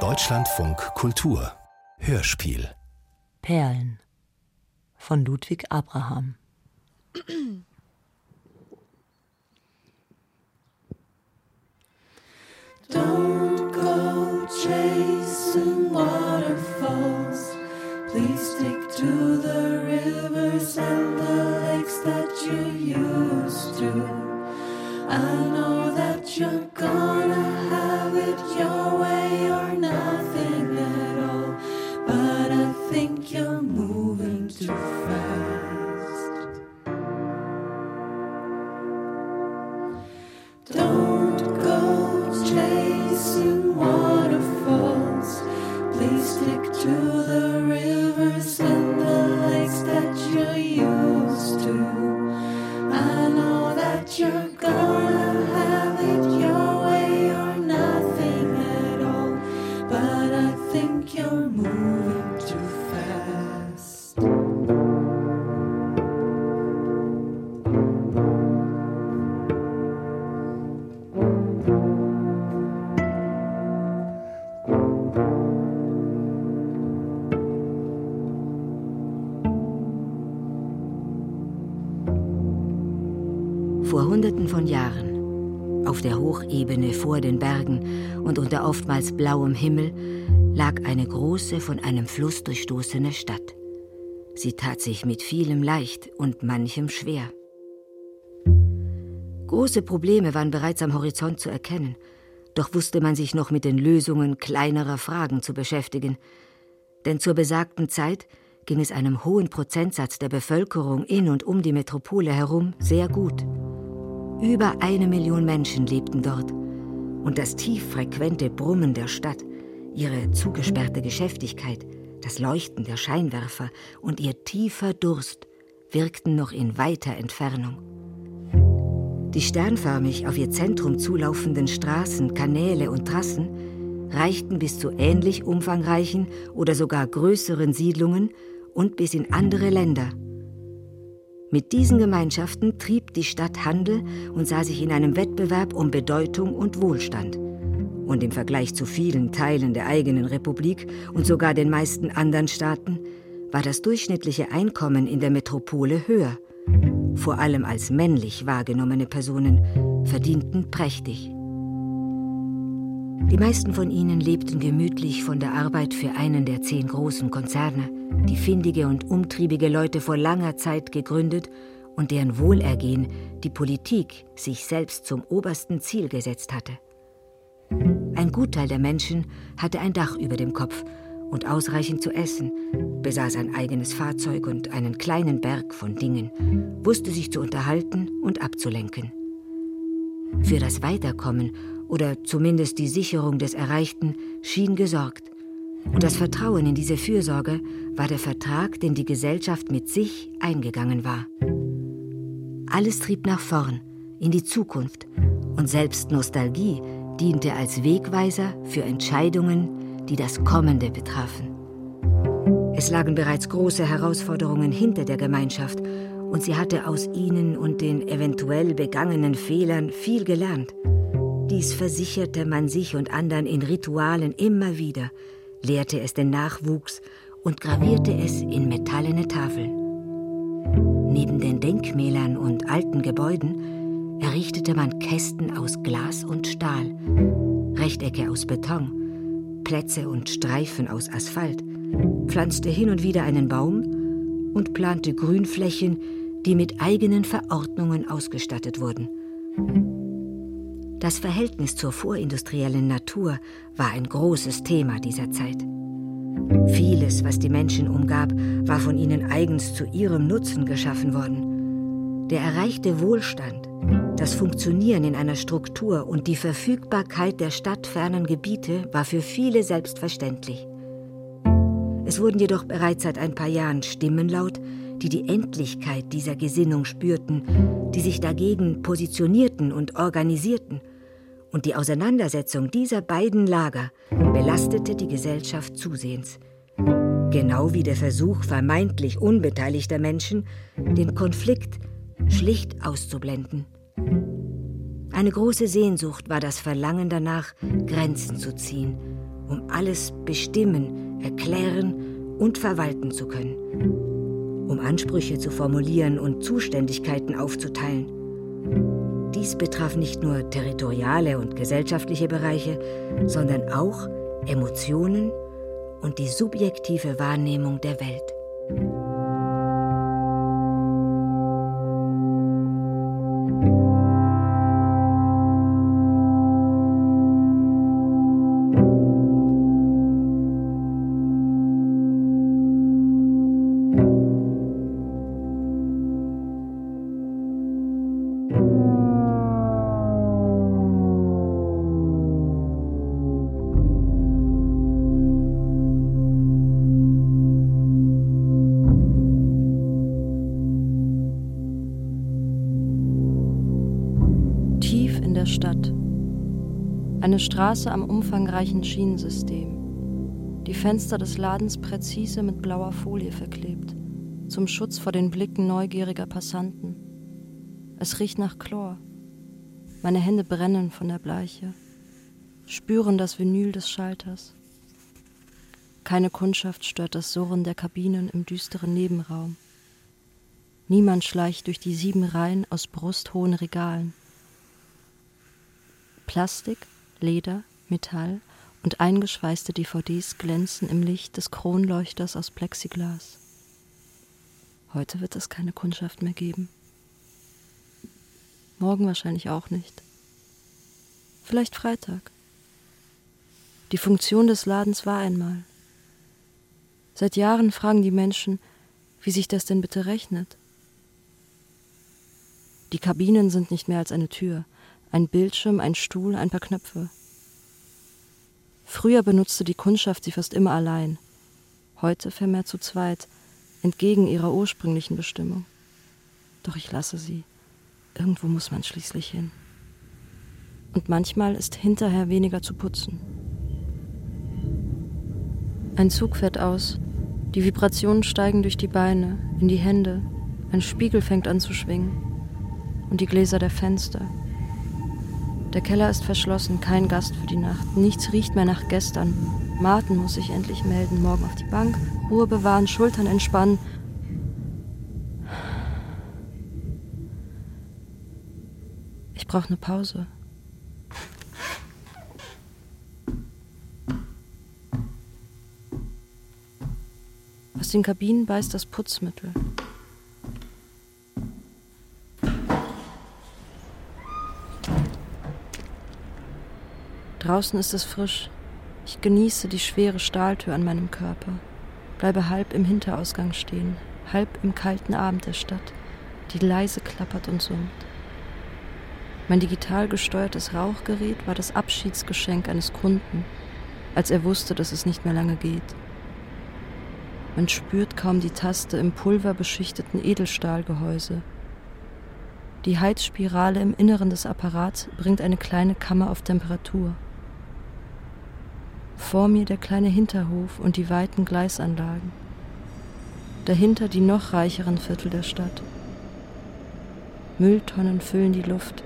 Deutschlandfunk Kultur Hörspiel Perlen von Ludwig Abraham Don't go chasing waterfalls. Please stick to the rivers and the lakes that you used to. I know that you're gonna vor den Bergen und unter oftmals blauem Himmel, lag eine große, von einem Fluss durchstoßene Stadt. Sie tat sich mit vielem leicht und manchem schwer. Große Probleme waren bereits am Horizont zu erkennen, doch wusste man sich noch mit den Lösungen kleinerer Fragen zu beschäftigen. Denn zur besagten Zeit ging es einem hohen Prozentsatz der Bevölkerung in und um die Metropole herum sehr gut. Über eine Million Menschen lebten dort. Und das tieffrequente Brummen der Stadt, ihre zugesperrte Geschäftigkeit, das Leuchten der Scheinwerfer und ihr tiefer Durst wirkten noch in weiter Entfernung. Die sternförmig auf ihr Zentrum zulaufenden Straßen, Kanäle und Trassen reichten bis zu ähnlich umfangreichen oder sogar größeren Siedlungen und bis in andere Länder. Mit diesen Gemeinschaften trieb die Stadt Handel und sah sich in einem Wettbewerb um Bedeutung und Wohlstand. Und im Vergleich zu vielen Teilen der eigenen Republik und sogar den meisten anderen Staaten war das durchschnittliche Einkommen in der Metropole höher. Vor allem als männlich wahrgenommene Personen verdienten prächtig. Die meisten von ihnen lebten gemütlich von der Arbeit für einen der zehn großen Konzerne, die findige und umtriebige Leute vor langer Zeit gegründet und deren Wohlergehen die Politik sich selbst zum obersten Ziel gesetzt hatte. Ein Gutteil der Menschen hatte ein Dach über dem Kopf und ausreichend zu essen, besaß ein eigenes Fahrzeug und einen kleinen Berg von Dingen, wusste sich zu unterhalten und abzulenken. Für das Weiterkommen oder zumindest die Sicherung des Erreichten schien gesorgt. Und das Vertrauen in diese Fürsorge war der Vertrag, den die Gesellschaft mit sich eingegangen war. Alles trieb nach vorn, in die Zukunft, und selbst Nostalgie diente als Wegweiser für Entscheidungen, die das Kommende betrafen. Es lagen bereits große Herausforderungen hinter der Gemeinschaft, und sie hatte aus ihnen und den eventuell begangenen Fehlern viel gelernt. Dies versicherte man sich und anderen in Ritualen immer wieder, lehrte es den Nachwuchs und gravierte es in metallene Tafeln. Neben den Denkmälern und alten Gebäuden errichtete man Kästen aus Glas und Stahl, Rechtecke aus Beton, Plätze und Streifen aus Asphalt, pflanzte hin und wieder einen Baum und plante Grünflächen, die mit eigenen Verordnungen ausgestattet wurden. Das Verhältnis zur vorindustriellen Natur war ein großes Thema dieser Zeit. Vieles, was die Menschen umgab, war von ihnen eigens zu ihrem Nutzen geschaffen worden. Der erreichte Wohlstand, das Funktionieren in einer Struktur und die Verfügbarkeit der stadtfernen Gebiete war für viele selbstverständlich. Es wurden jedoch bereits seit ein paar Jahren Stimmen laut, die die Endlichkeit dieser Gesinnung spürten, die sich dagegen positionierten und organisierten. Und die Auseinandersetzung dieser beiden Lager belastete die Gesellschaft zusehends. Genau wie der Versuch vermeintlich unbeteiligter Menschen, den Konflikt schlicht auszublenden. Eine große Sehnsucht war das Verlangen danach, Grenzen zu ziehen, um alles bestimmen, erklären und verwalten zu können, um Ansprüche zu formulieren und Zuständigkeiten aufzuteilen. Dies betraf nicht nur territoriale und gesellschaftliche Bereiche, sondern auch Emotionen und die subjektive Wahrnehmung der Welt. Straße am umfangreichen Schienensystem. Die Fenster des Ladens präzise mit blauer Folie verklebt, zum Schutz vor den Blicken neugieriger Passanten. Es riecht nach Chlor. Meine Hände brennen von der Bleiche, spüren das Vinyl des Schalters. Keine Kundschaft stört das Surren der Kabinen im düsteren Nebenraum. Niemand schleicht durch die sieben Reihen aus brusthohen Regalen. Plastik, Leder, Metall und eingeschweißte DVDs glänzen im Licht des Kronleuchters aus Plexiglas. Heute wird es keine Kundschaft mehr geben. Morgen wahrscheinlich auch nicht. Vielleicht Freitag. Die Funktion des Ladens war einmal. Seit Jahren fragen die Menschen, wie sich das denn bitte rechnet. Die Kabinen sind nicht mehr als eine Tür, ein Bildschirm, ein Stuhl, ein paar Knöpfe. Früher benutzte die Kundschaft sie fast immer allein, heute vermehrt zu zweit, entgegen ihrer ursprünglichen Bestimmung. Doch ich lasse sie. Irgendwo muss man schließlich hin. Und manchmal ist hinterher weniger zu putzen. Ein Zug fährt aus, die Vibrationen steigen durch die Beine, in die Hände, ein Spiegel fängt an zu schwingen und die Gläser der Fenster, der Keller ist verschlossen, kein Gast für die Nacht. Nichts riecht mehr nach gestern. Martin muss sich endlich melden. Morgen auf die Bank, Ruhe bewahren, Schultern entspannen. Ich brauche eine Pause. Aus den Kabinen beißt das Putzmittel. Draußen ist es frisch. Ich genieße die schwere Stahltür an meinem Körper, bleibe halb im Hinterausgang stehen, halb im kalten Abend der Stadt, die leise klappert und summt. Mein digital gesteuertes Rauchgerät war das Abschiedsgeschenk eines Kunden, als er wusste, dass es nicht mehr lange geht. Man spürt kaum die Taste im pulverbeschichteten Edelstahlgehäuse. Die Heizspirale im Inneren des Apparats bringt eine kleine Kammer auf Temperatur. Vor mir der kleine Hinterhof und die weiten Gleisanlagen. Dahinter die noch reicheren Viertel der Stadt. Mülltonnen füllen die Luft.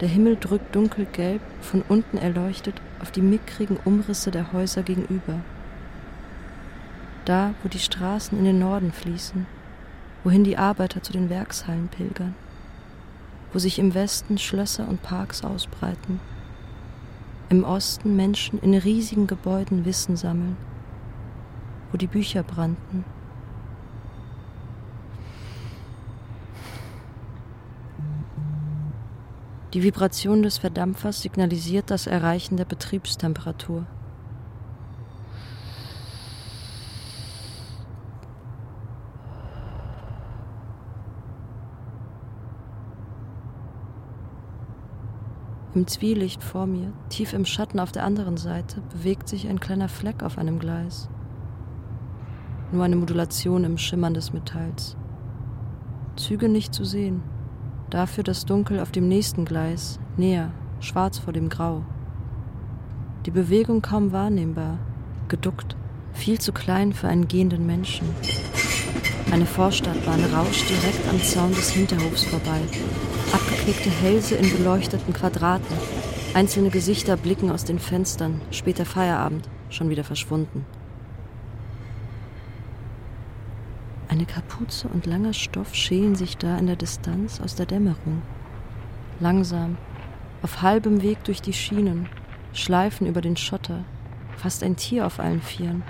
Der Himmel drückt dunkelgelb, von unten erleuchtet, auf die mickrigen Umrisse der Häuser gegenüber. Da, wo die Straßen in den Norden fließen, wohin die Arbeiter zu den Werkshallen pilgern, wo sich im Westen Schlösser und Parks ausbreiten im Osten Menschen in riesigen Gebäuden Wissen sammeln, wo die Bücher brannten. Die Vibration des Verdampfers signalisiert das Erreichen der Betriebstemperatur. Im Zwielicht vor mir, tief im Schatten auf der anderen Seite, bewegt sich ein kleiner Fleck auf einem Gleis. Nur eine Modulation im Schimmern des Metalls. Züge nicht zu sehen, dafür das Dunkel auf dem nächsten Gleis, näher, schwarz vor dem Grau. Die Bewegung kaum wahrnehmbar, geduckt, viel zu klein für einen gehenden Menschen. Eine Vorstadtbahn rauscht direkt am Zaun des Hinterhofs vorbei. Abgeknickte Hälse in beleuchteten Quadraten. Einzelne Gesichter blicken aus den Fenstern. Später Feierabend, schon wieder verschwunden. Eine Kapuze und langer Stoff schälen sich da in der Distanz aus der Dämmerung. Langsam, auf halbem Weg durch die Schienen, schleifen über den Schotter, fast ein Tier auf allen Vieren,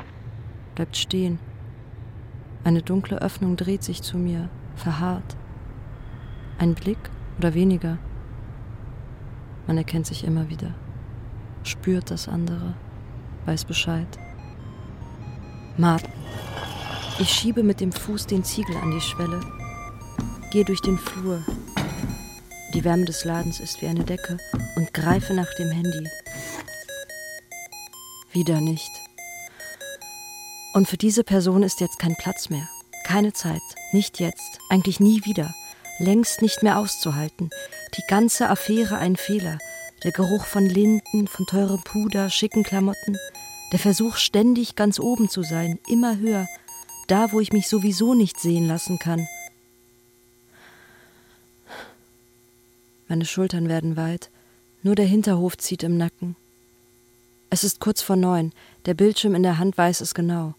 bleibt stehen. Eine dunkle Öffnung dreht sich zu mir, verharrt. Ein Blick oder weniger. Man erkennt sich immer wieder, spürt das andere, weiß Bescheid. Martin. Ich schiebe mit dem Fuß den Ziegel an die Schwelle, gehe durch den Flur. Die Wärme des Ladens ist wie eine Decke und greife nach dem Handy. Wieder nicht. Und für diese Person ist jetzt kein Platz mehr. Keine Zeit. Nicht jetzt. Eigentlich nie wieder. Längst nicht mehr auszuhalten. Die ganze Affäre ein Fehler. Der Geruch von Linden, von teurem Puder, schicken Klamotten. Der Versuch, ständig ganz oben zu sein, immer höher, da, wo ich mich sowieso nicht sehen lassen kann. Meine Schultern werden weit, nur der Hinterhof zieht im Nacken. Es ist kurz vor neun, der Bildschirm in der Hand weiß es genau.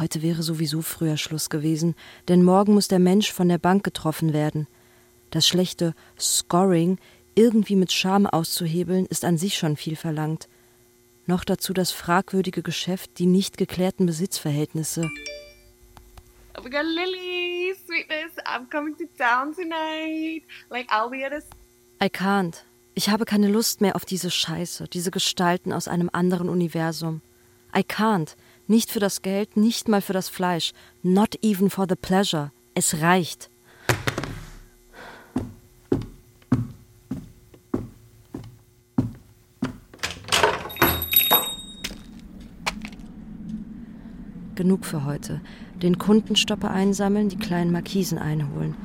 Heute wäre sowieso früher Schluss gewesen, denn morgen muss der Mensch von der Bank getroffen werden. Das schlechte Scoring irgendwie mit Scham auszuhebeln, ist an sich schon viel verlangt. Noch dazu das fragwürdige Geschäft, die nicht geklärten Besitzverhältnisse. Oh my god, Lily, sweetness, I'm coming to town tonight. Like, I'll be at a. I can't. Ich habe keine Lust mehr auf diese Scheiße, diese Gestalten aus einem anderen Universum. I can't. Nicht für das Geld, nicht mal für das Fleisch. Not even for the pleasure. Es reicht. Genug für heute den Kundenstopper einsammeln, die kleinen Markisen einholen.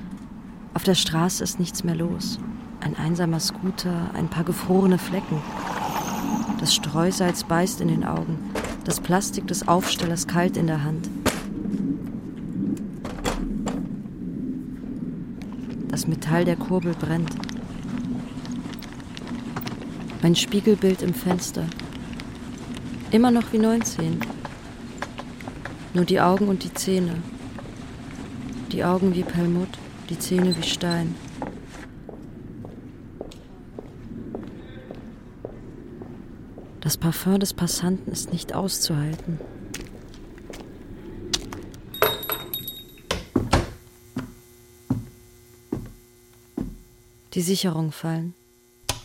Auf der Straße ist nichts mehr los. Ein einsamer Scooter, ein paar gefrorene Flecken. Das Streusalz beißt in den Augen, das Plastik des Aufstellers kalt in der Hand. Das Metall der Kurbel brennt. Mein Spiegelbild im Fenster. Immer noch wie 19. Nur die Augen und die Zähne. Die Augen wie Perlmutt, die Zähne wie Stein. Das Parfum des Passanten ist nicht auszuhalten. Die Sicherungen fallen.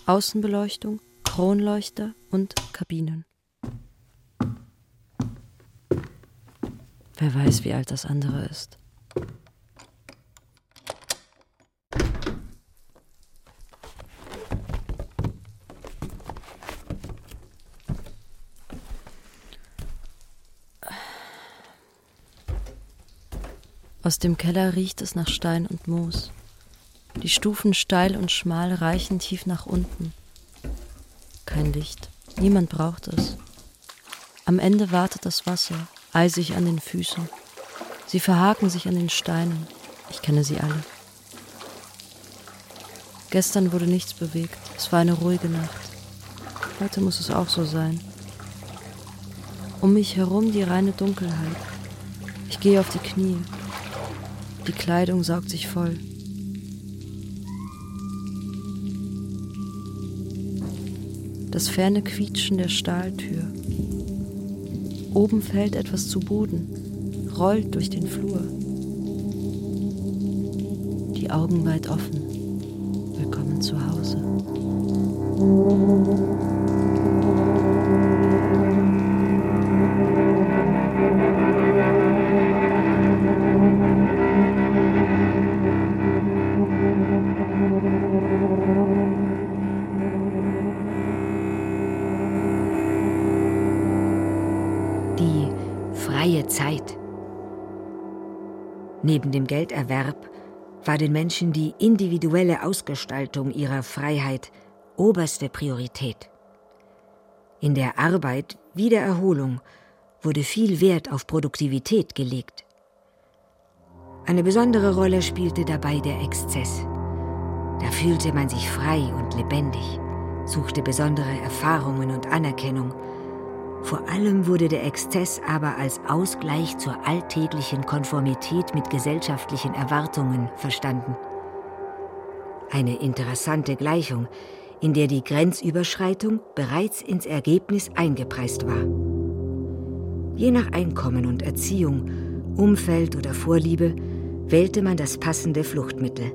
Außenbeleuchtung, Kronleuchter und Kabinen. Wer weiß, wie alt das andere ist. Aus dem Keller riecht es nach Stein und Moos. Die Stufen steil und schmal reichen tief nach unten. Kein Licht. Niemand braucht es. Am Ende wartet das Wasser, eisig an den Füßen. Sie verhaken sich an den Steinen. Ich kenne sie alle. Gestern wurde nichts bewegt. Es war eine ruhige Nacht. Heute muss es auch so sein. Um mich herum die reine Dunkelheit. Ich gehe auf die Knie. Die Kleidung saugt sich voll. Das ferne Quietschen der Stahltür. Oben fällt etwas zu Boden, rollt durch den Flur. Die Augen weit offen. Willkommen zu Hause. Neben dem Gelderwerb war den Menschen die individuelle Ausgestaltung ihrer Freiheit oberste Priorität. In der Arbeit wie der Erholung wurde viel Wert auf Produktivität gelegt. Eine besondere Rolle spielte dabei der Exzess. Da fühlte man sich frei und lebendig, suchte besondere Erfahrungen und Anerkennung. Vor allem wurde der Exzess aber als Ausgleich zur alltäglichen Konformität mit gesellschaftlichen Erwartungen verstanden. Eine interessante Gleichung, in der die Grenzüberschreitung bereits ins Ergebnis eingepreist war. Je nach Einkommen und Erziehung, Umfeld oder Vorliebe wählte man das passende Fluchtmittel.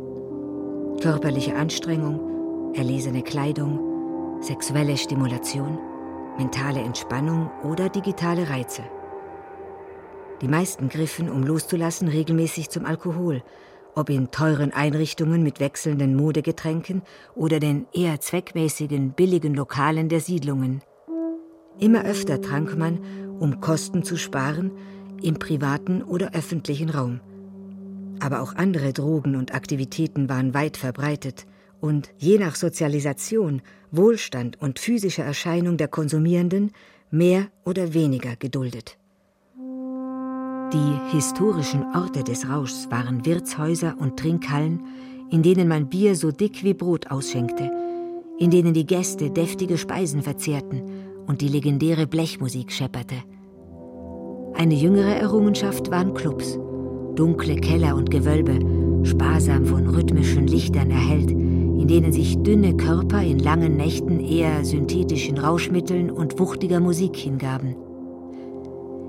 Körperliche Anstrengung, erlesene Kleidung, sexuelle Stimulation, mentale Entspannung oder digitale Reize. Die meisten griffen, um loszulassen, regelmäßig zum Alkohol, ob in teuren Einrichtungen mit wechselnden Modegetränken oder den eher zweckmäßigen, billigen Lokalen der Siedlungen. Immer öfter trank man, um Kosten zu sparen, im privaten oder öffentlichen Raum. Aber auch andere Drogen und Aktivitäten waren weit verbreitet und je nach Sozialisation, Wohlstand und physischer Erscheinung der Konsumierenden mehr oder weniger geduldet. Die historischen Orte des Rauschs waren Wirtshäuser und Trinkhallen, in denen man Bier so dick wie Brot ausschenkte, in denen die Gäste deftige Speisen verzehrten und die legendäre Blechmusik schepperte. Eine jüngere Errungenschaft waren Clubs, dunkle Keller und Gewölbe, sparsam von rhythmischen Lichtern erhellt, in denen sich dünne Körper in langen Nächten eher synthetischen Rauschmitteln und wuchtiger Musik hingaben.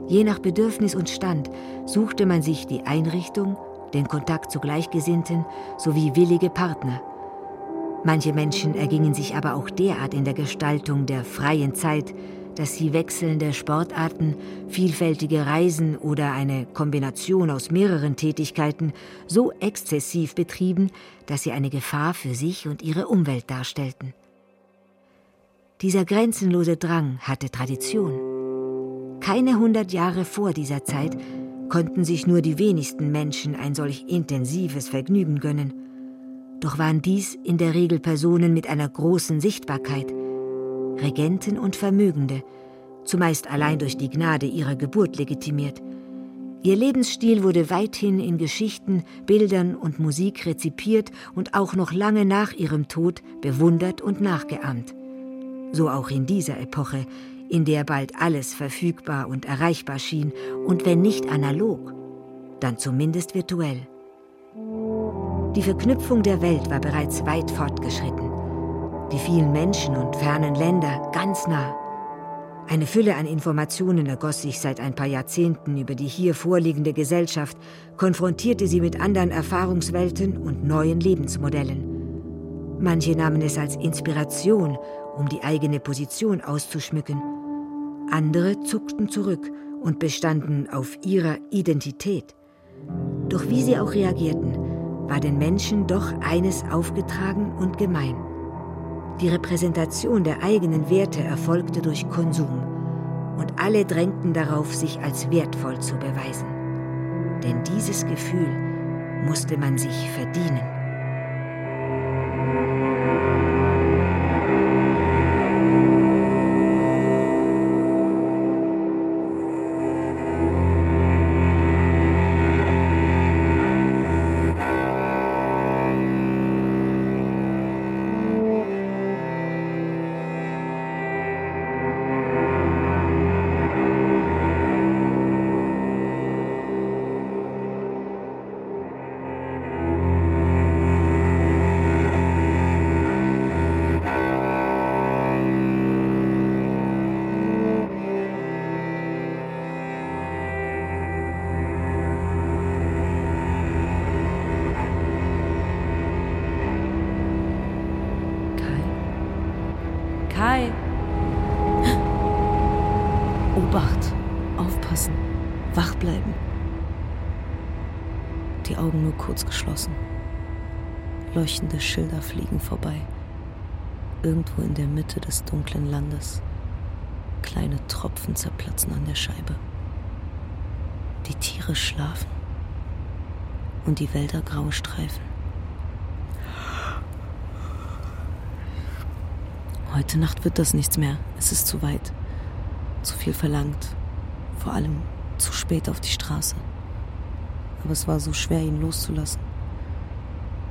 Je nach Bedürfnis und Stand suchte man sich die Einrichtung, den Kontakt zu Gleichgesinnten sowie willige Partner. Manche Menschen ergingen sich aber auch derart in der Gestaltung der freien Zeit, dass sie wechselnde Sportarten, vielfältige Reisen oder eine Kombination aus mehreren Tätigkeiten so exzessiv betrieben, dass sie eine Gefahr für sich und ihre Umwelt darstellten. Dieser grenzenlose Drang hatte Tradition. Keine hundert Jahre vor dieser Zeit konnten sich nur die wenigsten Menschen ein solch intensives Vergnügen gönnen. Doch waren dies in der Regel Personen mit einer großen Sichtbarkeit, Regenten und Vermögende, zumeist allein durch die Gnade ihrer Geburt legitimiert. Ihr Lebensstil wurde weithin in Geschichten, Bildern und Musik rezipiert und auch noch lange nach ihrem Tod bewundert und nachgeahmt. So auch in dieser Epoche, in der bald alles verfügbar und erreichbar schien, und wenn nicht analog, dann zumindest virtuell. Die Verknüpfung der Welt war bereits weit fortgeschritten. Die vielen Menschen und fernen Länder ganz nah. Eine Fülle an Informationen ergoss sich seit ein paar Jahrzehnten über die hier vorliegende Gesellschaft, konfrontierte sie mit anderen Erfahrungswelten und neuen Lebensmodellen. Manche nahmen es als Inspiration, um die eigene Position auszuschmücken. Andere zuckten zurück und bestanden auf ihrer Identität. Doch wie sie auch reagierten, war den Menschen doch eines aufgetragen und gemein. Die Repräsentation der eigenen Werte erfolgte durch Konsum und alle drängten darauf, sich als wertvoll zu beweisen. Denn dieses Gefühl musste man sich verdienen. Schilder fliegen vorbei. Irgendwo in der Mitte des dunklen Landes. Kleine Tropfen zerplatzen an der Scheibe. Die Tiere schlafen und die Wälder graue Streifen. Heute Nacht wird das nichts mehr. Es ist zu weit. Zu viel verlangt. Vor allem zu spät auf die Straße. aber es war so schwer, ihn loszulassen.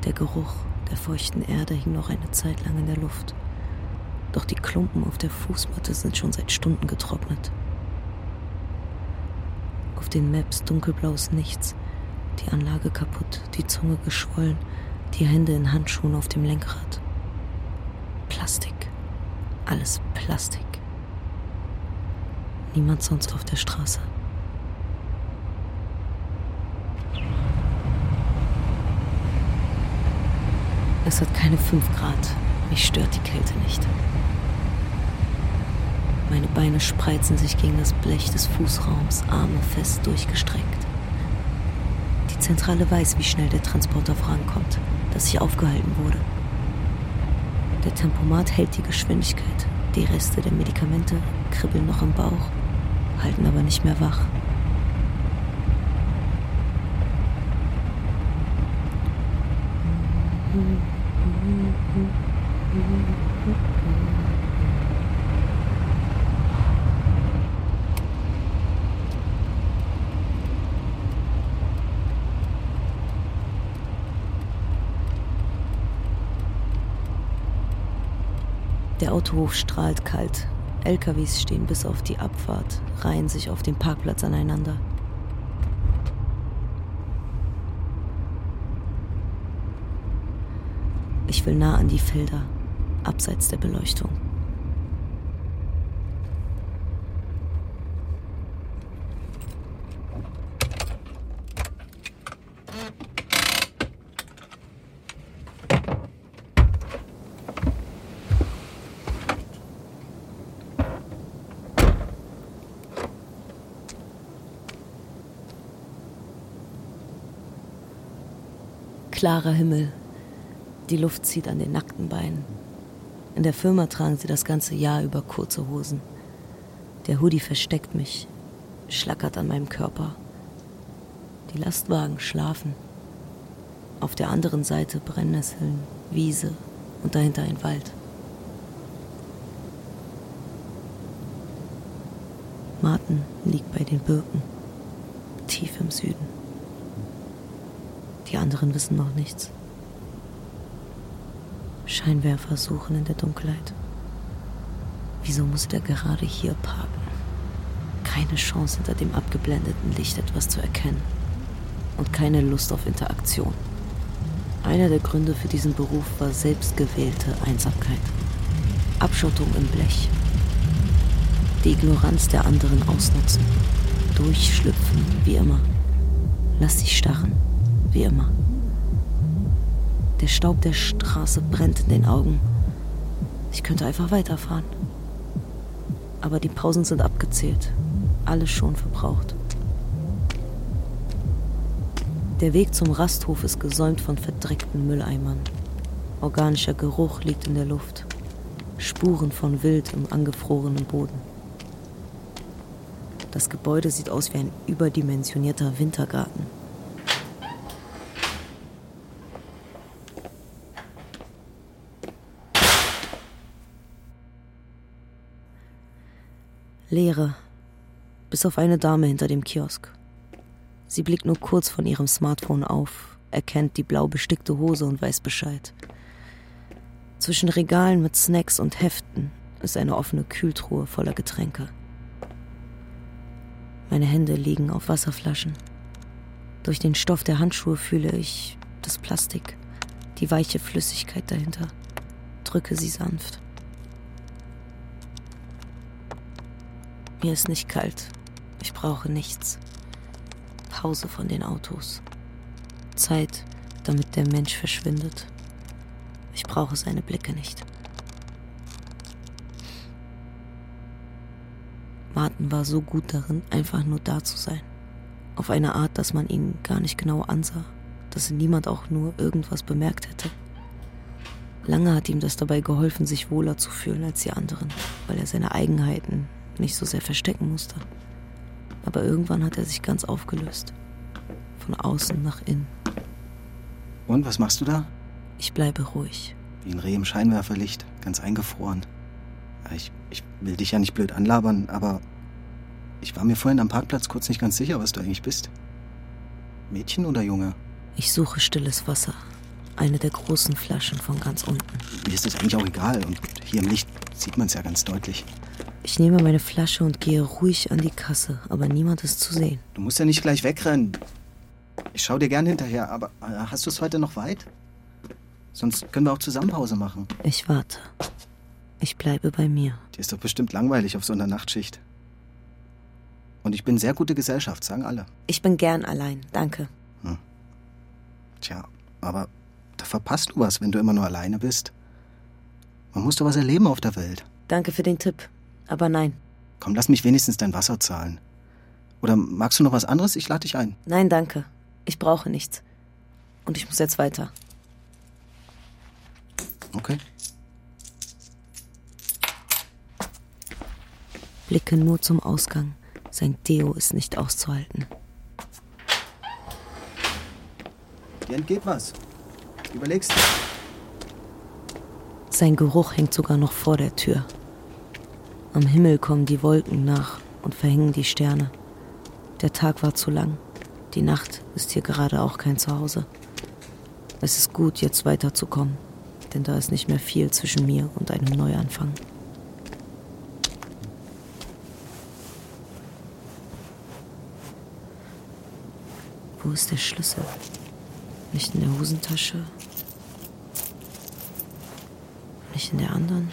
Der Geruch der feuchten Erde hing noch eine Zeit lang in der Luft. Doch die Klumpen auf der Fußmatte sind schon seit Stunden getrocknet. Auf den Maps dunkelblaues Nichts, die Anlage kaputt, die Zunge geschwollen, die Hände in Handschuhen auf dem Lenkrad. Plastik. Alles Plastik. Niemand sonst auf der Straße. Es hat keine 5 Grad. Mich stört die Kälte nicht. Meine Beine spreizen sich gegen das Blech des Fußraums, Arme fest durchgestreckt. Die Zentrale weiß, wie schnell der Transporter vorankommt, dass ich aufgehalten wurde. Der Tempomat hält die Geschwindigkeit. Die Reste der Medikamente kribbeln noch im Bauch, halten aber nicht mehr wach. Der Autohof strahlt kalt. LKWs stehen bis auf die Abfahrt, reihen sich auf dem Parkplatz aneinander. Ich will nah an die Felder, abseits der Beleuchtung. Klarer Himmel, die Luft zieht an den nackten Beinen. In der Firma tragen sie das ganze Jahr über kurze Hosen. Der Hoodie versteckt mich, schlackert an meinem Körper. Die Lastwagen schlafen. Auf der anderen Seite Brennnesseln, Wiese und dahinter ein Wald. Martin liegt bei den Birken, tief im Süden. Die anderen wissen noch nichts. Scheinwerfer suchen in der Dunkelheit. Wieso muss der gerade hier parken? Keine Chance, hinter dem abgeblendeten Licht etwas zu erkennen. Und keine Lust auf Interaktion. Einer der Gründe für diesen Beruf war selbstgewählte Einsamkeit. Abschottung im Blech. Die Ignoranz der anderen ausnutzen. Durchschlüpfen, wie immer. Lass dich starren, wie immer. Der Staub der Straße brennt in den Augen. Ich könnte einfach weiterfahren. Aber die Pausen sind abgezählt. Alles schon verbraucht. Der Weg zum Rasthof ist gesäumt von verdreckten Mülleimern. Organischer Geruch liegt in der Luft. Spuren von Wild im angefrorenen Boden. Das Gebäude sieht aus wie ein überdimensionierter Wintergarten. Leere, bis auf eine Dame hinter dem Kiosk. Sie blickt nur kurz von ihrem Smartphone auf, erkennt die blau bestickte Hose und weiß Bescheid. Zwischen Regalen mit Snacks und Heften ist eine offene Kühltruhe voller Getränke. Meine Hände liegen auf Wasserflaschen. Durch den Stoff der Handschuhe fühle ich das Plastik, die weiche Flüssigkeit dahinter, drücke sie sanft. Mir ist nicht kalt. Ich brauche nichts. Pause von den Autos. Zeit, damit der Mensch verschwindet. Ich brauche seine Blicke nicht. Martin war so gut darin, einfach nur da zu sein. Auf eine Art, dass man ihn gar nicht genau ansah, dass niemand auch nur irgendwas bemerkt hätte. Lange hat ihm das dabei geholfen, sich wohler zu fühlen als die anderen, weil er seine Eigenheiten nicht so sehr verstecken musste. Aber irgendwann hat er sich ganz aufgelöst. Von außen nach innen. Und was machst du da? Ich bleibe ruhig. Wie ein Reh im Scheinwerferlicht, ganz eingefroren. Ich, ich will dich ja nicht blöd anlabern, aber ich war mir vorhin am Parkplatz kurz nicht ganz sicher, was du eigentlich bist. Mädchen oder Junge? Ich suche stilles Wasser. Eine der großen Flaschen von ganz unten. Mir ist das eigentlich auch egal. Und hier im Licht sieht man es ja ganz deutlich. Ich nehme meine Flasche und gehe ruhig an die Kasse, aber niemand ist zu sehen. Du musst ja nicht gleich wegrennen. Ich schau dir gern hinterher, aber äh, hast du es heute noch weit? Sonst können wir auch zusammen Pause machen. Ich warte. Ich bleibe bei mir. Dir ist doch bestimmt langweilig auf so einer Nachtschicht. Und ich bin sehr gute Gesellschaft, sagen alle. Ich bin gern allein, danke. Tja, aber da verpasst du was, wenn du immer nur alleine bist. Man muss doch was erleben auf der Welt. Danke für den Tipp. Aber nein, Komm, lass mich wenigstens dein Wasser zahlen. Oder magst du noch was anderes? Ich lade dich ein. nein, danke. Ich brauche nichts. Und ich muss jetzt weiter. Okay. Blicke nur zum Ausgang. Sein Deo ist nicht auszuhalten. Dir entgeht was. Überlegst du? Sein Geruch hängt sogar noch vor der Tür. Am Himmel kommen die Wolken nach und verhängen die Sterne. Der Tag war zu lang. Die Nacht ist hier gerade auch kein Zuhause. Es ist gut, jetzt weiterzukommen, denn da ist nicht mehr viel zwischen mir und einem Neuanfang. Wo ist der Schlüssel? Nicht in der Hosentasche. Nicht in der anderen.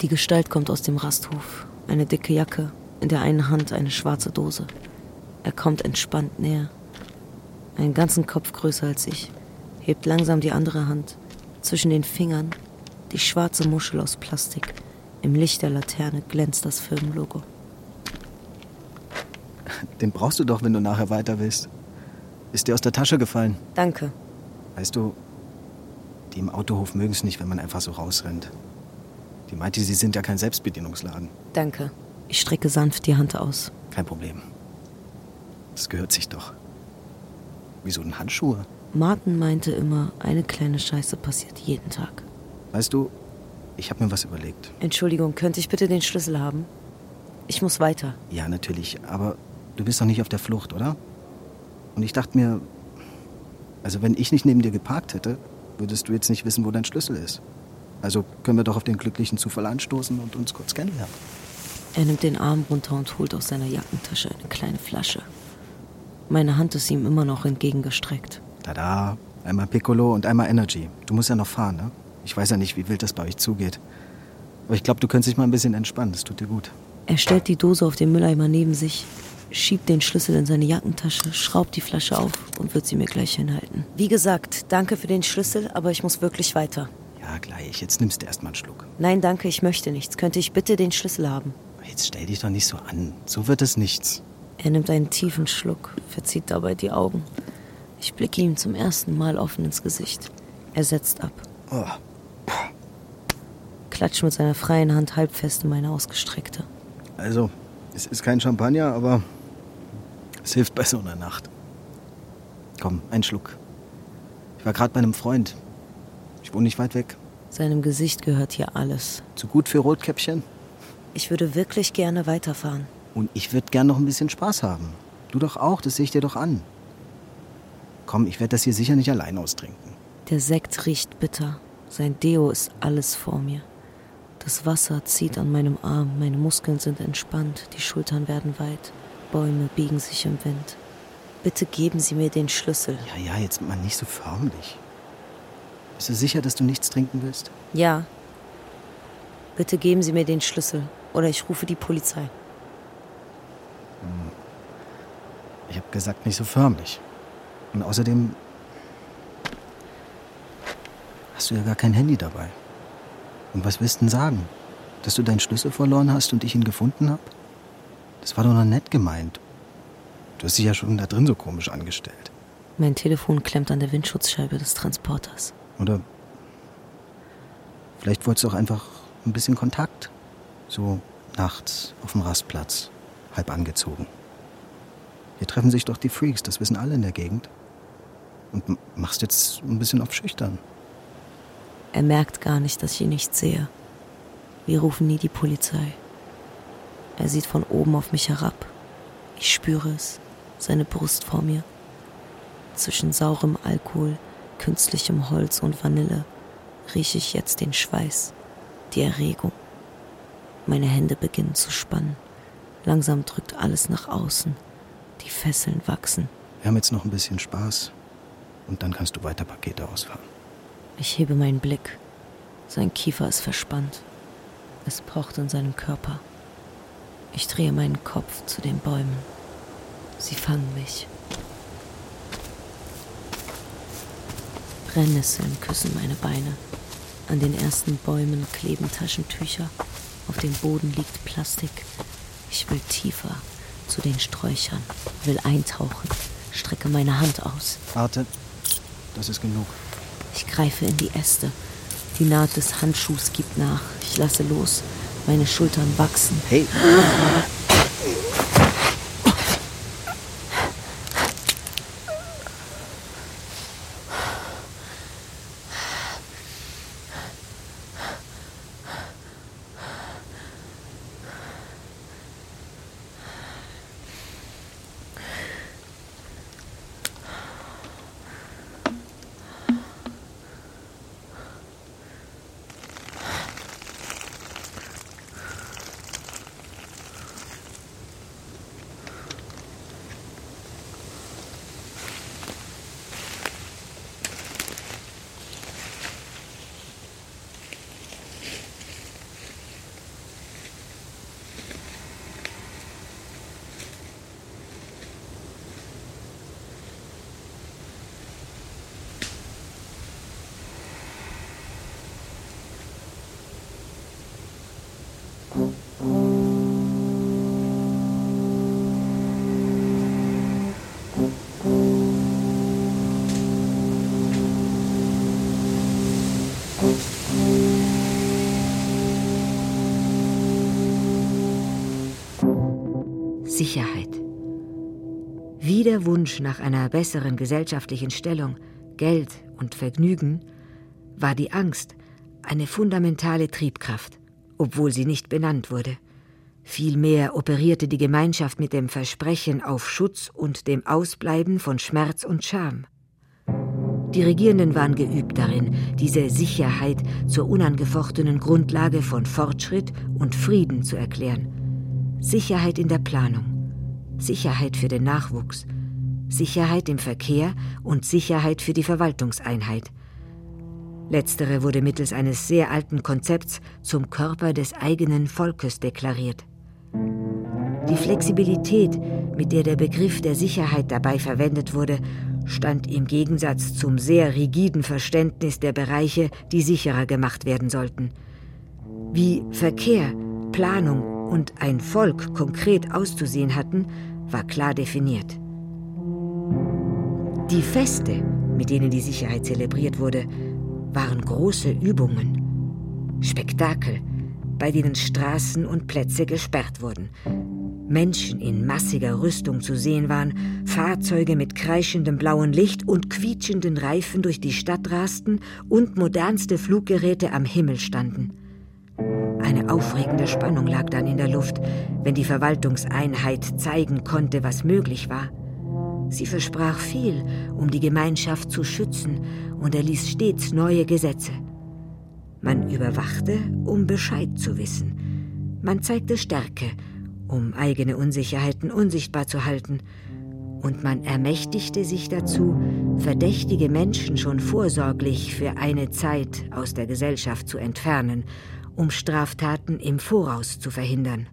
Die Gestalt kommt aus dem Rasthof. Eine dicke Jacke, in der einen Hand eine schwarze Dose. Er kommt entspannt näher. Einen ganzen Kopf größer als ich, hebt langsam die andere Hand. Zwischen den Fingern die schwarze Muschel aus Plastik. Im Licht der Laterne glänzt das Firmenlogo. Den brauchst du doch, wenn du nachher weiter willst. Ist dir aus der Tasche gefallen. Danke. Weißt du, die im Autohof mögen es nicht, wenn man einfach so rausrennt. Die meinte, sie sind ja kein Selbstbedienungsladen. Danke. Ich strecke sanft die Hand aus. Kein Problem. Das gehört sich doch. Wie so ein Handschuhe. Martin meinte immer, eine kleine Scheiße passiert jeden Tag. Weißt du, ich habe mir was überlegt. Entschuldigung, könnte ich bitte den Schlüssel haben? Ich muss weiter. Ja, natürlich, aber du bist doch nicht auf der Flucht, oder? Und ich dachte mir, also wenn ich nicht neben dir geparkt hätte, würdest du jetzt nicht wissen, wo dein Schlüssel ist. Also können wir doch auf den glücklichen Zufall anstoßen und uns kurz kennenlernen. Er nimmt den Arm runter und holt aus seiner Jackentasche eine kleine Flasche. Meine Hand ist ihm immer noch entgegengestreckt. Tada, einmal Piccolo und einmal Energy. Du musst ja noch fahren, ne? Ich weiß ja nicht, wie wild das bei euch zugeht. Aber ich glaube, du könntest dich mal ein bisschen entspannen. Das tut dir gut. Er stellt die Dose auf den Mülleimer neben sich, schiebt den Schlüssel in seine Jackentasche, schraubt die Flasche auf und wird sie mir gleich hinhalten. Wie gesagt, danke für den Schlüssel, aber ich muss wirklich weiter. Ja, gleich. Jetzt nimmst du erst mal einen Schluck. Nein, danke, ich möchte nichts. Könnte ich bitte den Schlüssel haben? Jetzt stell dich doch nicht so an. So wird es nichts. Er nimmt einen tiefen Schluck, verzieht dabei die Augen. Ich blicke ihm zum ersten Mal offen ins Gesicht. Er setzt ab, Oh, klatscht mit seiner freien Hand halb fest in meine ausgestreckte. also, es ist kein Champagner, aber es hilft bei so einer Nacht. Komm, ein Schluck. Ich war gerade bei einem Freund. Ich wohne nicht weit weg. Seinem Gesicht gehört hier alles. Zu gut für Rotkäppchen. Ich würde wirklich gerne weiterfahren. Und ich würde gern noch ein bisschen Spaß haben. Du doch auch, das sehe ich dir doch an. Komm, ich werde das hier sicher nicht allein austrinken. Der Sekt riecht bitter. Sein Deo ist alles vor mir. Das Wasser zieht an meinem Arm, meine Muskeln sind entspannt, die Schultern werden weit, Bäume biegen sich im Wind. Bitte geben Sie mir den Schlüssel. Ja, ja, jetzt mal nicht so förmlich. Bist du sicher, dass du nichts trinken willst? Ja. Bitte geben Sie mir den Schlüssel oder ich rufe die Polizei. Ich habe gesagt, nicht so förmlich. Und außerdem hast du ja gar kein Handy dabei. Und was willst du denn sagen? Dass du deinen Schlüssel verloren hast und ich ihn gefunden habe? Das war doch noch nett gemeint. Du hast dich ja schon da drin so komisch angestellt. Mein Telefon klemmt an der Windschutzscheibe des Transporters. Oder vielleicht wolltest du auch einfach ein bisschen Kontakt. So nachts auf dem Rastplatz, halb angezogen. Hier treffen sich doch die Freaks, das wissen alle in der Gegend. Und machst jetzt ein bisschen auf schüchtern. Er merkt gar nicht, dass ich ihn nicht sehe. Wir rufen nie die Polizei. Er sieht von oben auf mich herab. Ich spüre es, seine Brust vor mir. Zwischen saurem Alkohol, künstlichem Holz und Vanille rieche ich jetzt den Schweiß, die Erregung. Meine Hände beginnen zu spannen. Langsam drückt alles nach außen. Die Fesseln wachsen. Wir haben jetzt noch ein bisschen Spaß und dann kannst du weiter Pakete ausfahren. Ich hebe meinen Blick. Sein Kiefer ist verspannt. Es pocht in seinem Körper. Ich drehe meinen Kopf zu den Bäumen. Sie fangen mich. Brennnesseln küssen meine Beine. An den ersten Bäumen kleben Taschentücher. Auf dem Boden liegt Plastik. Ich will tiefer zu den Sträuchern, will eintauchen, strecke meine Hand aus. Warte, das ist genug. Ich greife in die Äste. Die Naht des Handschuhs gibt nach. Ich lasse los. Meine Schultern wachsen. Hey, der Wunsch nach einer besseren gesellschaftlichen Stellung, Geld und Vergnügen war die Angst eine fundamentale Triebkraft, obwohl sie nicht benannt wurde. Vielmehr operierte die Gemeinschaft mit dem Versprechen auf Schutz und dem Ausbleiben von Schmerz und Scham. Die Regierenden waren geübt darin, diese Sicherheit zur unangefochtenen Grundlage von Fortschritt und Frieden zu erklären. Sicherheit in der Planung, Sicherheit für den Nachwuchs, Sicherheit im Verkehr und Sicherheit für die Verwaltungseinheit. Letztere wurde mittels eines sehr alten Konzepts zum Körper des eigenen Volkes deklariert. Die Flexibilität, mit der der Begriff der Sicherheit dabei verwendet wurde, stand im Gegensatz zum sehr rigiden Verständnis der Bereiche, die sicherer gemacht werden sollten. Wie Verkehr, Planung und ein Volk konkret auszusehen hatten, war klar definiert. Die Feste, mit denen die Sicherheit zelebriert wurde, waren große Übungen, Spektakel, bei denen Straßen und Plätze gesperrt wurden. Menschen in massiger Rüstung zu sehen waren, Fahrzeuge mit kreischendem blauen Licht und quietschenden Reifen durch die Stadt rasten und modernste Fluggeräte am Himmel standen. Eine aufregende Spannung lag dann in der Luft, wenn die Verwaltungseinheit zeigen konnte, was möglich war. Sie versprach viel, um die Gemeinschaft zu schützen, und erließ stets neue Gesetze. Man überwachte, um Bescheid zu wissen. Man zeigte Stärke, um eigene Unsicherheiten unsichtbar zu halten. Und man ermächtigte sich dazu, verdächtige Menschen schon vorsorglich für eine Zeit aus der Gesellschaft zu entfernen, um Straftaten im Voraus zu verhindern.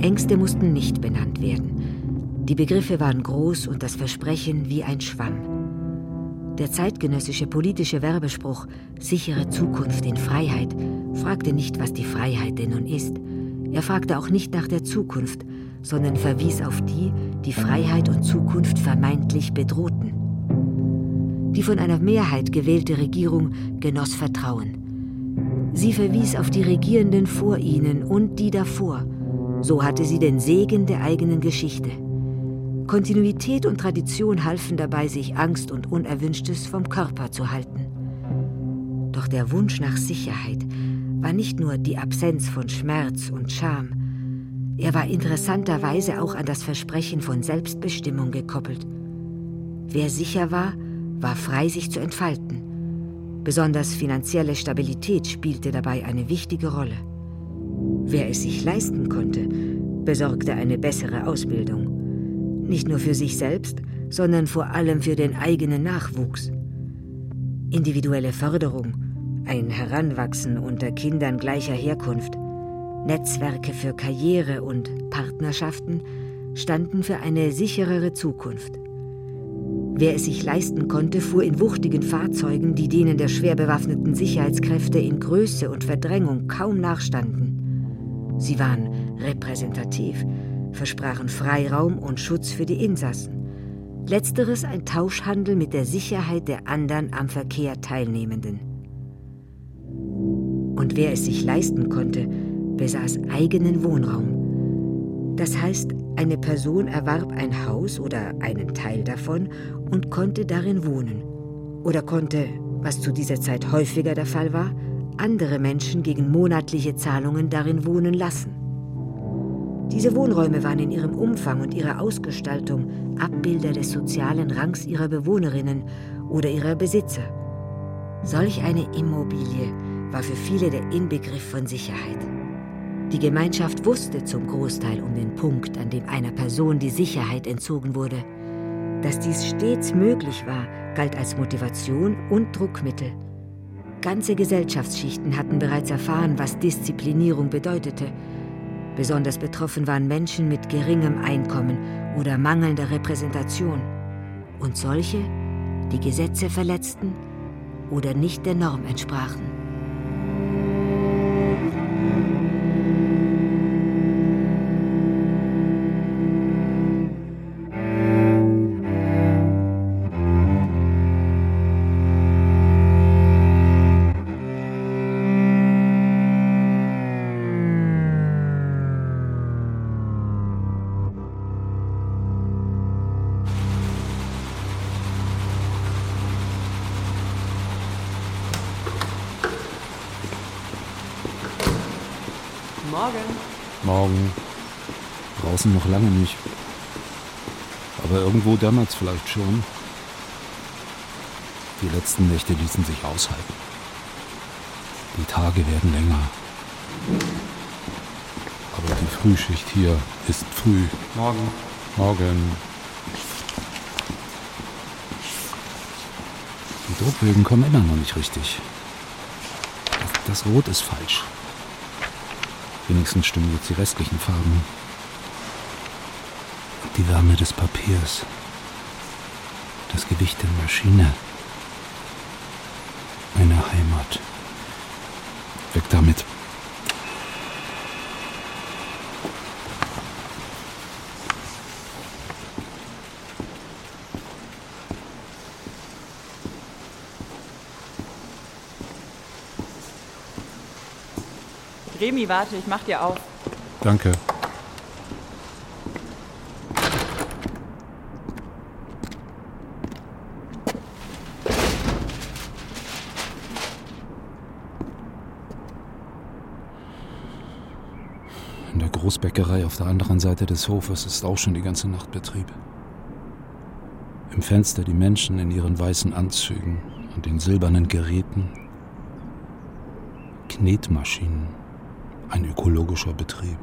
Ängste mussten nicht benannt werden. Die Begriffe waren groß und das Versprechen wie ein Schwamm. Der zeitgenössische politische Werbespruch sichere Zukunft in Freiheit fragte nicht, was die Freiheit denn nun ist. Er fragte auch nicht nach der Zukunft, sondern verwies auf die, die Freiheit und Zukunft vermeintlich bedrohten. Die von einer Mehrheit gewählte Regierung genoss Vertrauen. Sie verwies auf die Regierenden vor ihnen und die davor. So hatte sie den Segen der eigenen Geschichte. Kontinuität und Tradition halfen dabei, sich Angst und Unerwünschtes vom Körper zu halten. Doch der Wunsch nach Sicherheit war nicht nur die Absenz von Schmerz und Scham, er war interessanterweise auch an das Versprechen von Selbstbestimmung gekoppelt. Wer sicher war, war frei, sich zu entfalten. Besonders finanzielle Stabilität spielte dabei eine wichtige Rolle. Wer es sich leisten konnte, besorgte eine bessere Ausbildung. Nicht nur für sich selbst, sondern vor allem für den eigenen Nachwuchs. Individuelle Förderung, ein Heranwachsen unter Kindern gleicher Herkunft, Netzwerke für Karriere und Partnerschaften standen für eine sicherere Zukunft. Wer es sich leisten konnte, fuhr in wuchtigen Fahrzeugen, die denen der schwer bewaffneten Sicherheitskräfte in Größe und Verdrängung kaum nachstanden. Sie waren repräsentativ, versprachen Freiraum und Schutz für die Insassen. Letzteres ein Tauschhandel mit der Sicherheit der anderen am Verkehr Teilnehmenden. Und wer es sich leisten konnte, besaß eigenen Wohnraum. Das heißt, eine Person erwarb ein Haus oder einen Teil davon und konnte darin wohnen. Oder konnte, was zu dieser Zeit häufiger der Fall war, andere Menschen gegen monatliche Zahlungen darin wohnen lassen. Diese Wohnräume waren in ihrem Umfang und ihrer Ausgestaltung Abbilder des sozialen Rangs ihrer Bewohnerinnen oder ihrer Besitzer. Solch eine Immobilie war für viele der Inbegriff von Sicherheit. Die Gemeinschaft wusste zum Großteil um den Punkt, an dem einer Person die Sicherheit entzogen wurde. Dass dies stets möglich war, galt als Motivation und Druckmittel. Ganze Gesellschaftsschichten hatten bereits erfahren, was Disziplinierung bedeutete. Besonders betroffen waren Menschen mit geringem Einkommen oder mangelnder Repräsentation. Und solche, die Gesetze verletzten oder nicht der Norm entsprachen. Draußen noch lange nicht. Aber irgendwo dämmert's vielleicht schon. Die letzten Nächte ließen sich aushalten. Die Tage werden länger. Aber die Frühschicht hier ist früh. Morgen. Morgen. Die Druckbögen kommen immer noch nicht richtig. Das Rot ist falsch. Wenigstens stimmen jetzt die restlichen Farben. Die Wärme des Papiers. Das Gewicht der Maschine. Eine Heimat. Weg damit. Remi, warte, ich mach dir auf. Danke. Großbäckerei auf der anderen Seite des Hofes ist auch schon die ganze Nacht Betrieb. Im Fenster die Menschen in ihren weißen Anzügen und den silbernen Geräten. Knetmaschinen, ein ökologischer Betrieb.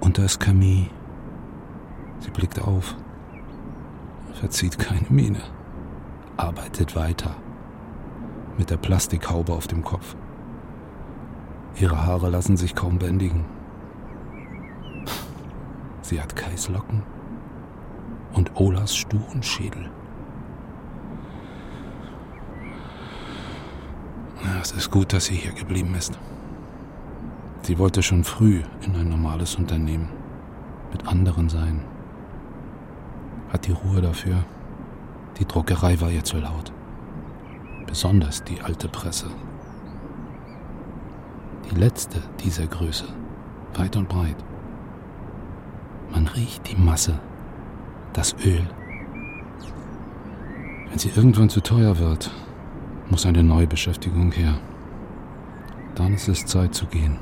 Und da ist Camille. Sie blickt auf, verzieht keine Miene, arbeitet weiter mit der Plastikhaube auf dem Kopf. Ihre Haare lassen sich kaum bändigen. Sie hat Kais Locken und Olas sturen Schädel. Es ist gut, dass sie hier geblieben ist. Sie wollte schon früh in ein normales Unternehmen mit anderen sein. Hat die Ruhe dafür. Die Druckerei war ihr zu laut. Besonders die alte Presse. Die letzte dieser Größe, weit und breit. Man riecht die Masse, das Öl. Wenn sie irgendwann zu teuer wird, muss eine Neubeschäftigung her. Dann ist es Zeit zu gehen.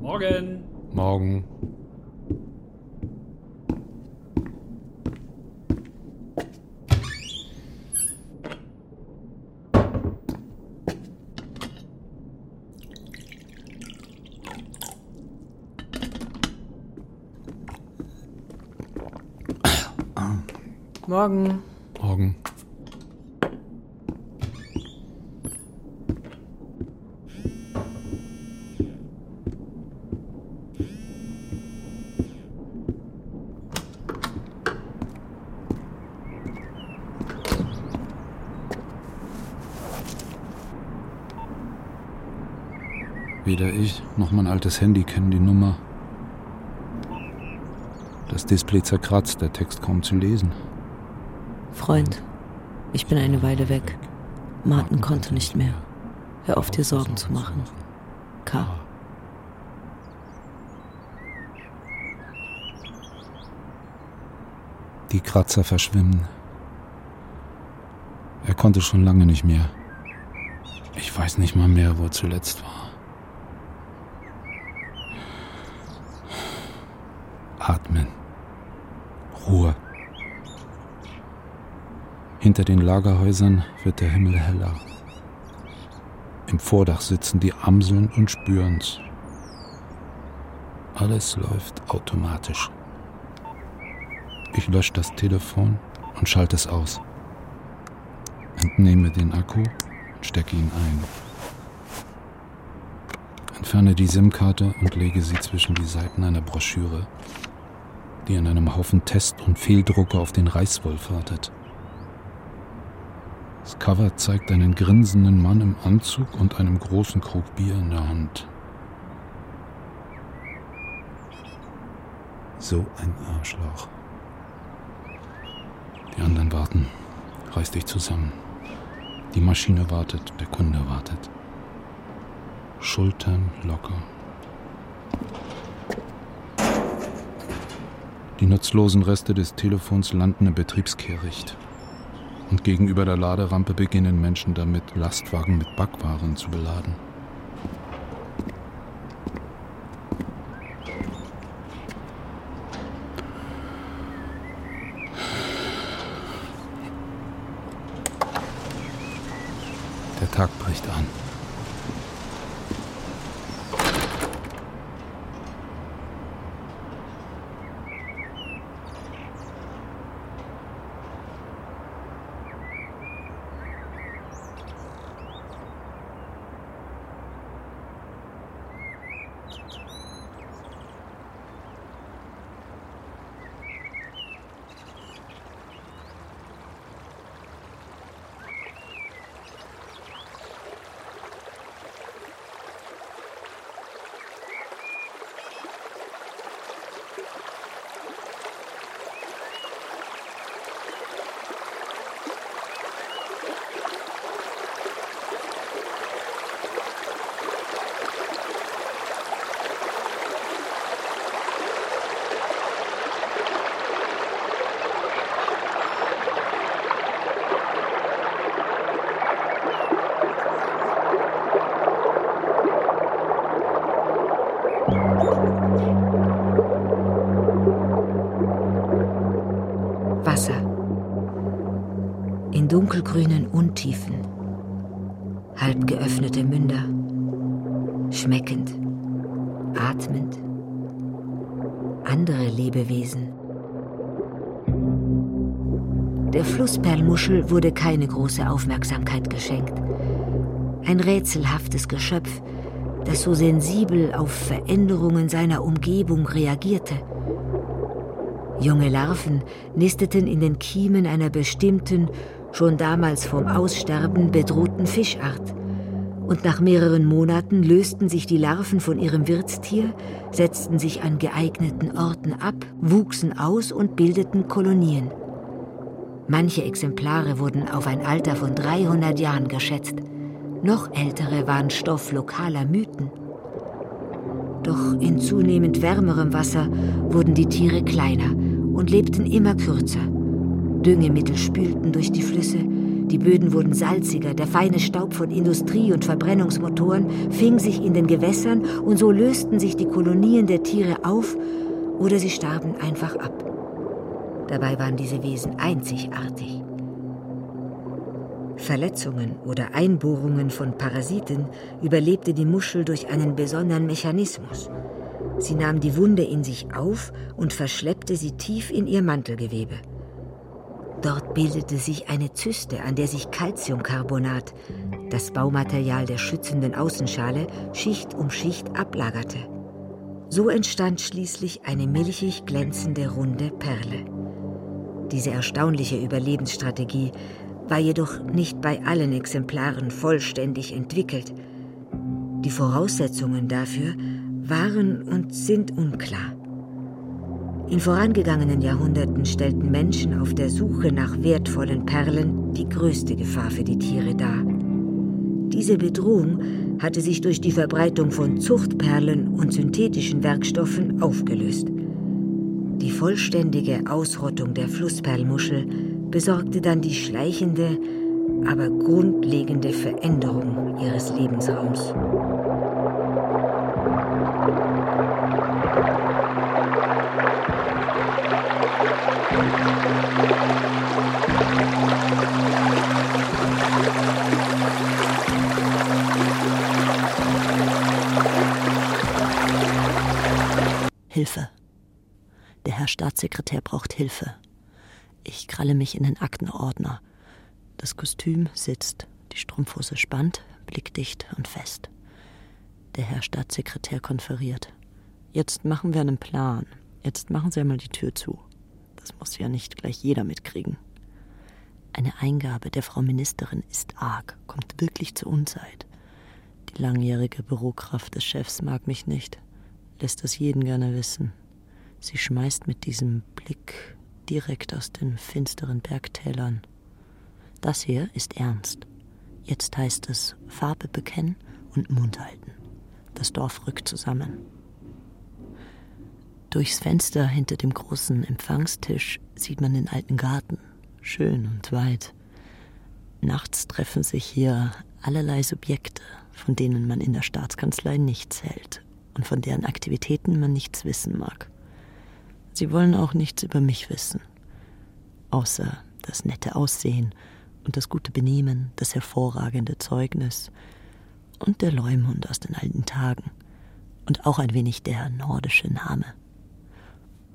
Morgen. Morgen. Morgen. Morgen. Weder ich noch mein altes Handy kennen die Nummer. Das Display zerkratzt, der Text kaum zu lesen. Freund, ich bin eine Weile weg. Martin konnte nicht mehr. Hör auf, dir Sorgen zu machen. K. Die Kratzer verschwimmen. Er konnte schon lange nicht mehr. Ich weiß nicht mal mehr, wo er zuletzt war. Atmen. Ruhe. Hinter den Lagerhäusern wird der Himmel heller. Im Vordach sitzen die Amseln und spüren's. Alles läuft automatisch. Ich lösche das Telefon und schalte es aus. Entnehme den Akku und stecke ihn ein. Entferne die SIM-Karte und lege sie zwischen die Seiten einer Broschüre, die an einem Haufen Test- und Fehldrucke auf den Reichswolf wartet. Das Cover zeigt einen grinsenden Mann im Anzug und einem großen Krug Bier in der Hand. So ein Arschloch. Die anderen warten. Reiß dich zusammen. Die Maschine wartet, der Kunde wartet. Schultern locker. Die nutzlosen Reste des Telefons landen im Betriebskehricht. Und gegenüber der Laderampe beginnen Menschen damit, Lastwagen mit Backwaren zu beladen. Der Tag bricht an. Große Aufmerksamkeit geschenkt. Ein rätselhaftes Geschöpf, das so sensibel auf Veränderungen seiner Umgebung reagierte. Junge Larven nisteten in den Kiemen einer bestimmten, schon damals vom Aussterben bedrohten Fischart. Und nach mehreren Monaten lösten sich die Larven von ihrem Wirtstier, setzten sich an geeigneten Orten ab, wuchsen aus und bildeten Kolonien. Manche Exemplare wurden auf ein Alter von 300 Jahren geschätzt. Noch ältere waren Stoff lokaler Mythen. Doch in zunehmend wärmerem Wasser wurden die Tiere kleiner und lebten immer kürzer. Düngemittel spülten durch die Flüsse, die Böden wurden salziger, der feine Staub von Industrie und Verbrennungsmotoren fing sich in den Gewässern und so lösten sich die Kolonien der Tiere auf oder sie starben einfach ab. Dabei waren diese Wesen einzigartig. Verletzungen oder Einbohrungen von Parasiten überlebte die Muschel durch einen besonderen Mechanismus. Sie nahm die Wunde in sich auf und verschleppte sie tief in ihr Mantelgewebe. Dort bildete sich eine Zyste, an der sich Calciumcarbonat, das Baumaterial der schützenden Außenschale, Schicht um Schicht ablagerte. So entstand schließlich eine milchig glänzende runde Perle. Diese erstaunliche Überlebensstrategie war jedoch nicht bei allen Exemplaren vollständig entwickelt. Die Voraussetzungen dafür waren und sind unklar. In vorangegangenen Jahrhunderten stellten Menschen auf der Suche nach wertvollen Perlen die größte Gefahr für die Tiere dar. Diese Bedrohung hatte sich durch die Verbreitung von Zuchtperlen und synthetischen Werkstoffen aufgelöst. Die vollständige Ausrottung der Flussperlmuschel besorgte dann die schleichende, aber grundlegende Veränderung ihres Lebensraums. Hilfe. Der Herr Staatssekretär braucht Hilfe. Ich kralle mich in den Aktenordner. Das Kostüm sitzt, die Strumpfhose spannt, blickdicht und fest. Der Herr Staatssekretär konferiert. Jetzt machen wir einen Plan. Jetzt machen Sie einmal die Tür zu. Das muss ja nicht gleich jeder mitkriegen. Eine Eingabe der Frau Ministerin ist arg, kommt wirklich zur Unzeit. Die langjährige Bürokraft des Chefs mag mich nicht, lässt das jeden gerne wissen. Sie schmeißt mit diesem Blick direkt aus den finsteren Bergtälern. Das hier ist ernst. Jetzt heißt es Farbe bekennen und Mund halten. Das Dorf rückt zusammen. Durchs Fenster hinter dem großen Empfangstisch sieht man den alten Garten, schön und weit. Nachts treffen sich hier allerlei Subjekte, von denen man in der Staatskanzlei nichts hält und von deren Aktivitäten man nichts wissen mag. Sie wollen auch nichts über mich wissen, außer das nette Aussehen und das gute Benehmen, das hervorragende Zeugnis und der Leumund aus den alten Tagen und auch ein wenig der nordische Name.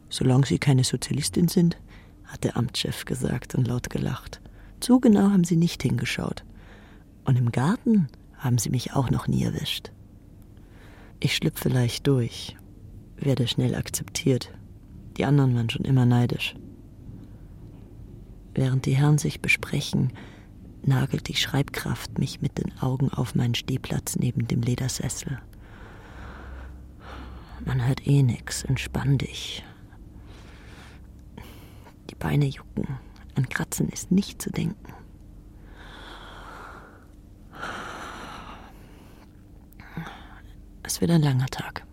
Solange Sie keine Sozialistin sind, hat der Amtschef gesagt und laut gelacht. Zu genau haben Sie nicht hingeschaut. Und im Garten haben Sie mich auch noch nie erwischt. Ich schlüpfe leicht durch, werde schnell akzeptiert die anderen waren schon immer neidisch. Während die Herren sich besprechen, nagelt die Schreibkraft mich mit den Augen auf meinen Stehplatz neben dem Ledersessel. Man hört eh nix, entspann dich. Die Beine jucken, an Kratzen ist nicht zu denken. Es wird ein langer Tag.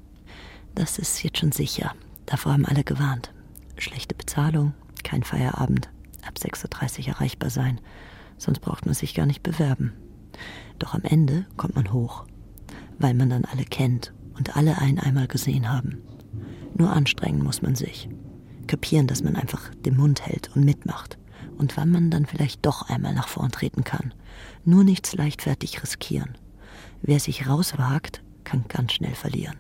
Das ist jetzt schon sicher. Davor haben alle gewarnt. Schlechte Bezahlung, kein Feierabend, ab 6.30 Uhr erreichbar sein, sonst braucht man sich gar nicht bewerben. Doch am Ende kommt man hoch, weil man dann alle kennt und alle einen einmal gesehen haben. Nur anstrengen muss man sich. Kapieren, dass man einfach den Mund hält und mitmacht. Und wann man dann vielleicht doch einmal nach vorn treten kann. Nur nichts leichtfertig riskieren. Wer sich rauswagt, kann ganz schnell verlieren.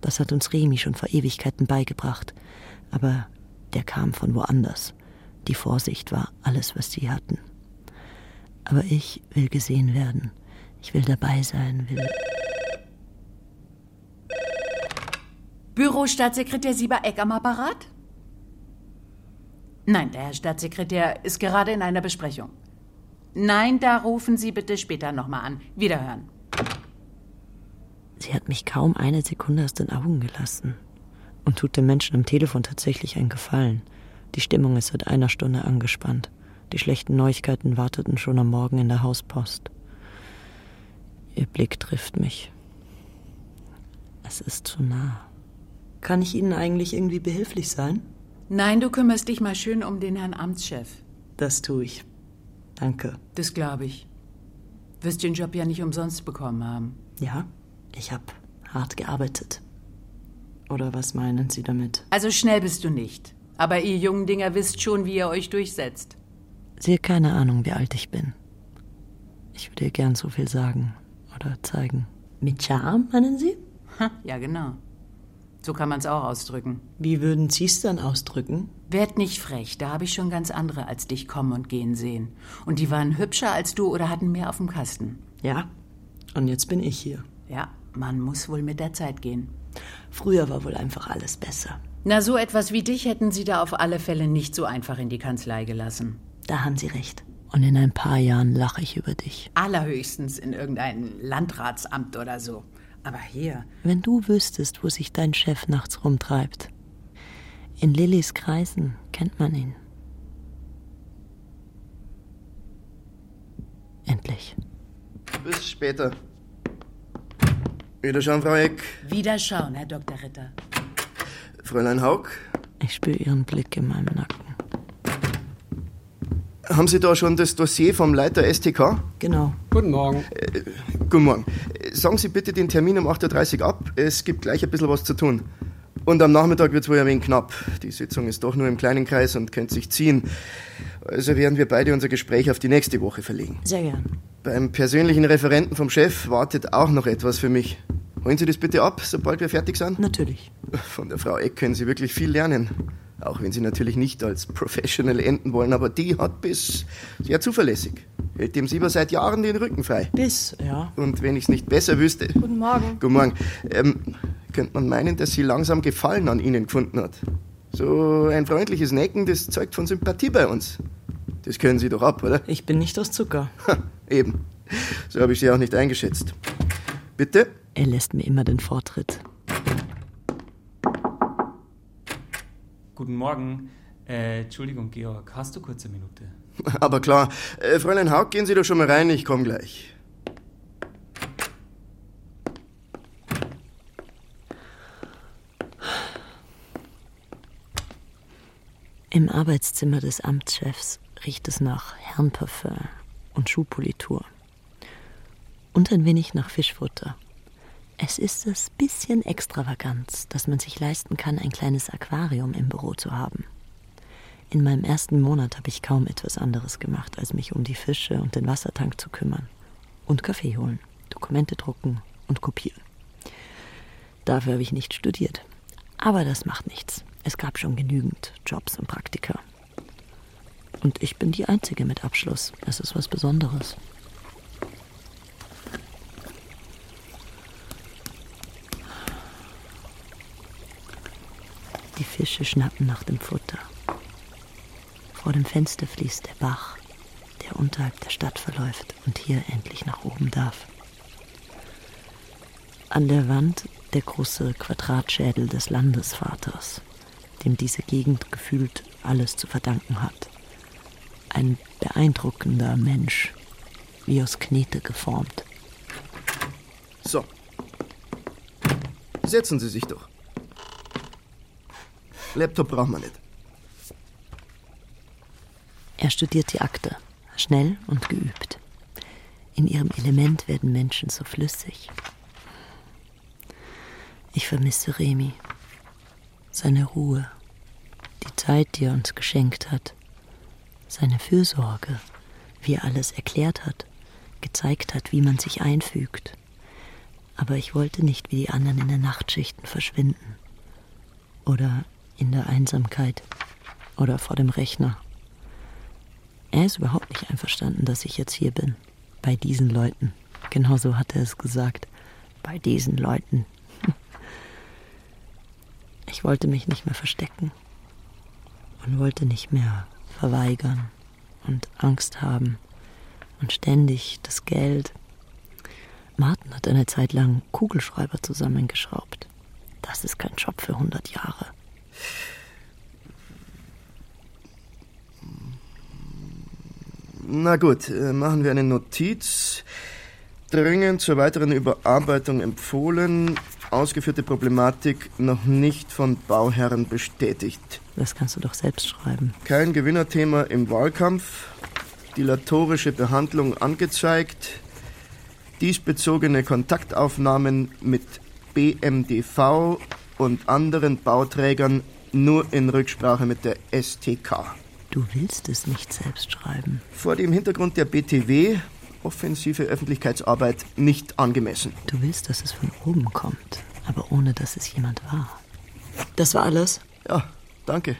Das hat uns Remi schon vor Ewigkeiten beigebracht. Aber der kam von woanders. Die Vorsicht war alles, was sie hatten. Aber ich will gesehen werden. Ich will dabei sein, will. Büro Staatssekretär Sieber-Eck am Apparat? Nein, der Herr Staatssekretär ist gerade in einer Besprechung. Nein, da rufen Sie bitte später nochmal an. Wiederhören. Sie hat mich kaum eine Sekunde aus den Augen gelassen und tut dem Menschen am Telefon tatsächlich einen Gefallen. Die Stimmung ist seit einer Stunde angespannt. Die schlechten Neuigkeiten warteten schon am Morgen in der Hauspost. Ihr Blick trifft mich. Es ist zu nah. Kann ich Ihnen eigentlich irgendwie behilflich sein? Nein, du kümmerst dich mal schön um den Herrn Amtschef. Das tue ich. Danke. Das glaube ich. Wirst den Job ja nicht umsonst bekommen haben. Ja, ich habe hart gearbeitet. Oder was meinen Sie damit? Also schnell bist du nicht. Aber ihr jungen Dinger wisst schon, wie ihr euch durchsetzt. Sie hat keine Ahnung, wie alt ich bin. Ich würde ihr gern so viel sagen oder zeigen. Mit Charme, meinen Sie? Ha, ja, genau. So kann man es auch ausdrücken. Wie würden Sie es dann ausdrücken? Werd nicht frech, da habe ich schon ganz andere als dich kommen und gehen sehen. Und die waren hübscher als du oder hatten mehr auf dem Kasten. Ja. Und jetzt bin ich hier. Ja, man muss wohl mit der Zeit gehen. Früher war wohl einfach alles besser. Na, so etwas wie dich hätten sie da auf alle Fälle nicht so einfach in die Kanzlei gelassen. Da haben Sie recht. Und in ein paar Jahren lache ich über dich. Allerhöchstens in irgendein Landratsamt oder so. Aber hier. Wenn du wüsstest, wo sich dein Chef nachts rumtreibt. In Lillys Kreisen kennt man ihn. Endlich. Bis später. Wiederschauen, Frau Eck. Wiederschauen, Herr Dr. Ritter. Fräulein Haug, Ich spüre ihren Blick in meinem Nacken. haben Sie da schon das Dossier vom Leiter STK? Genau. Guten Morgen. Guten Morgen. Äh, Sagen Sie bitte den Termin um 8.30 Uhr ab. Es gibt gleich ein bisschen was zu tun. Und am Nachmittag wird es wohl ein wenig knapp. Die Sitzung ist doch nur im kleinen Kreis und könnte sich ziehen. Also werden wir beide unser Gespräch auf die nächste Woche verlegen. Sehr gern. Beim persönlichen Referenten vom Chef wartet auch noch etwas für mich. Holen Sie das bitte ab, sobald wir fertig sind? Natürlich. Von der Frau Eck können Sie wirklich viel lernen. Auch wenn Sie natürlich nicht als Professional enden wollen, aber die hat Biss. Sehr zuverlässig. Hält dem Sieber seit Jahren den Rücken frei. Bis, ja. Und wenn ich es nicht besser wüsste. Guten Morgen. Guten Morgen. Ähm, könnte man meinen, dass sie langsam Gefallen an Ihnen gefunden hat. So ein freundliches Necken, das zeugt von Sympathie bei uns. Das können Sie doch ab, oder? Ich bin nicht aus Zucker. Ha, eben. So habe ich Sie auch nicht eingeschätzt. Bitte? Er lässt mir immer den Vortritt. Guten Morgen. Äh, Entschuldigung, Georg, hast du kurz eine Minute? Aber klar. Äh, Fräulein Haug, gehen Sie doch schon mal rein, ich komme gleich. Im Arbeitszimmer des Amtschefs riecht es nach Herrenparfum und Schuhpolitur. Und ein wenig nach Fischfutter. Es ist das bisschen Extravaganz, dass man sich leisten kann, ein kleines Aquarium im Büro zu haben. In meinem ersten Monat habe ich kaum etwas anderes gemacht, als mich um die Fische und den Wassertank zu kümmern. Und Kaffee holen, Dokumente drucken und kopieren. Dafür habe ich nicht studiert. Aber das macht nichts. Es gab schon genügend Jobs und Praktika. Und ich bin die Einzige mit Abschluss. Das ist was Besonderes. Die Fische schnappen nach dem Futter. Vor dem Fenster fließt der Bach, der unterhalb der Stadt verläuft und hier endlich nach oben darf. An der Wand der große Quadratschädel des Landesvaters, dem diese Gegend gefühlt alles zu verdanken hat. Ein beeindruckender Mensch, wie aus Knete geformt. So. Setzen Sie sich doch. Laptop braucht man nicht. Er studiert die Akte, schnell und geübt. In ihrem Element werden Menschen so flüssig. Ich vermisse Remi. Seine Ruhe, die Zeit, die er uns geschenkt hat, seine Fürsorge, wie er alles erklärt hat, gezeigt hat, wie man sich einfügt. Aber ich wollte nicht wie die anderen in den Nachtschichten verschwinden. Oder in der Einsamkeit. Oder vor dem Rechner. Er ist überhaupt nicht einverstanden, dass ich jetzt hier bin. Bei diesen Leuten. Genauso hat er es gesagt. Bei diesen Leuten. Ich wollte mich nicht mehr verstecken. Und wollte nicht mehr verweigern und Angst haben. Und ständig das Geld. Martin hat eine Zeit lang Kugelschreiber zusammengeschraubt. Das ist kein Job für 100 Jahre. Na gut, äh, machen wir eine Notiz. Dringend zur weiteren Überarbeitung empfohlen. ausgeführte Problematik noch nicht von Bauherren bestätigt. Das kannst du doch selbst schreiben. Kein Gewinnerthema im Wahlkampf, dilatorische Behandlung angezeigt, diesbezogene Kontaktaufnahmen mit BMDV und anderen Bauträgern nur in Rücksprache mit der STK. Du willst es nicht selbst schreiben. Vor dem Hintergrund der BTW offensive Öffentlichkeitsarbeit nicht angemessen. Du willst, dass es von oben kommt, aber ohne dass es jemand war. Das war alles? Ja, danke.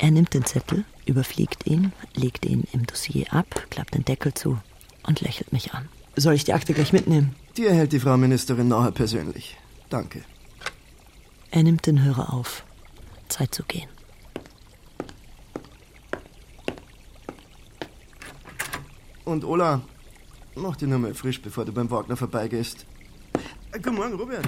Er nimmt den Zettel, überfliegt ihn, legt ihn im Dossier ab, klappt den Deckel zu und lächelt mich an. Soll ich die Akte gleich mitnehmen? Die erhält die Frau Ministerin nachher persönlich. Danke. Er nimmt den Hörer auf. Zeit zu gehen. Und Ola, mach die nur mal frisch, bevor du beim Wagner vorbeigehst. Äh, Guten Morgen, Robert.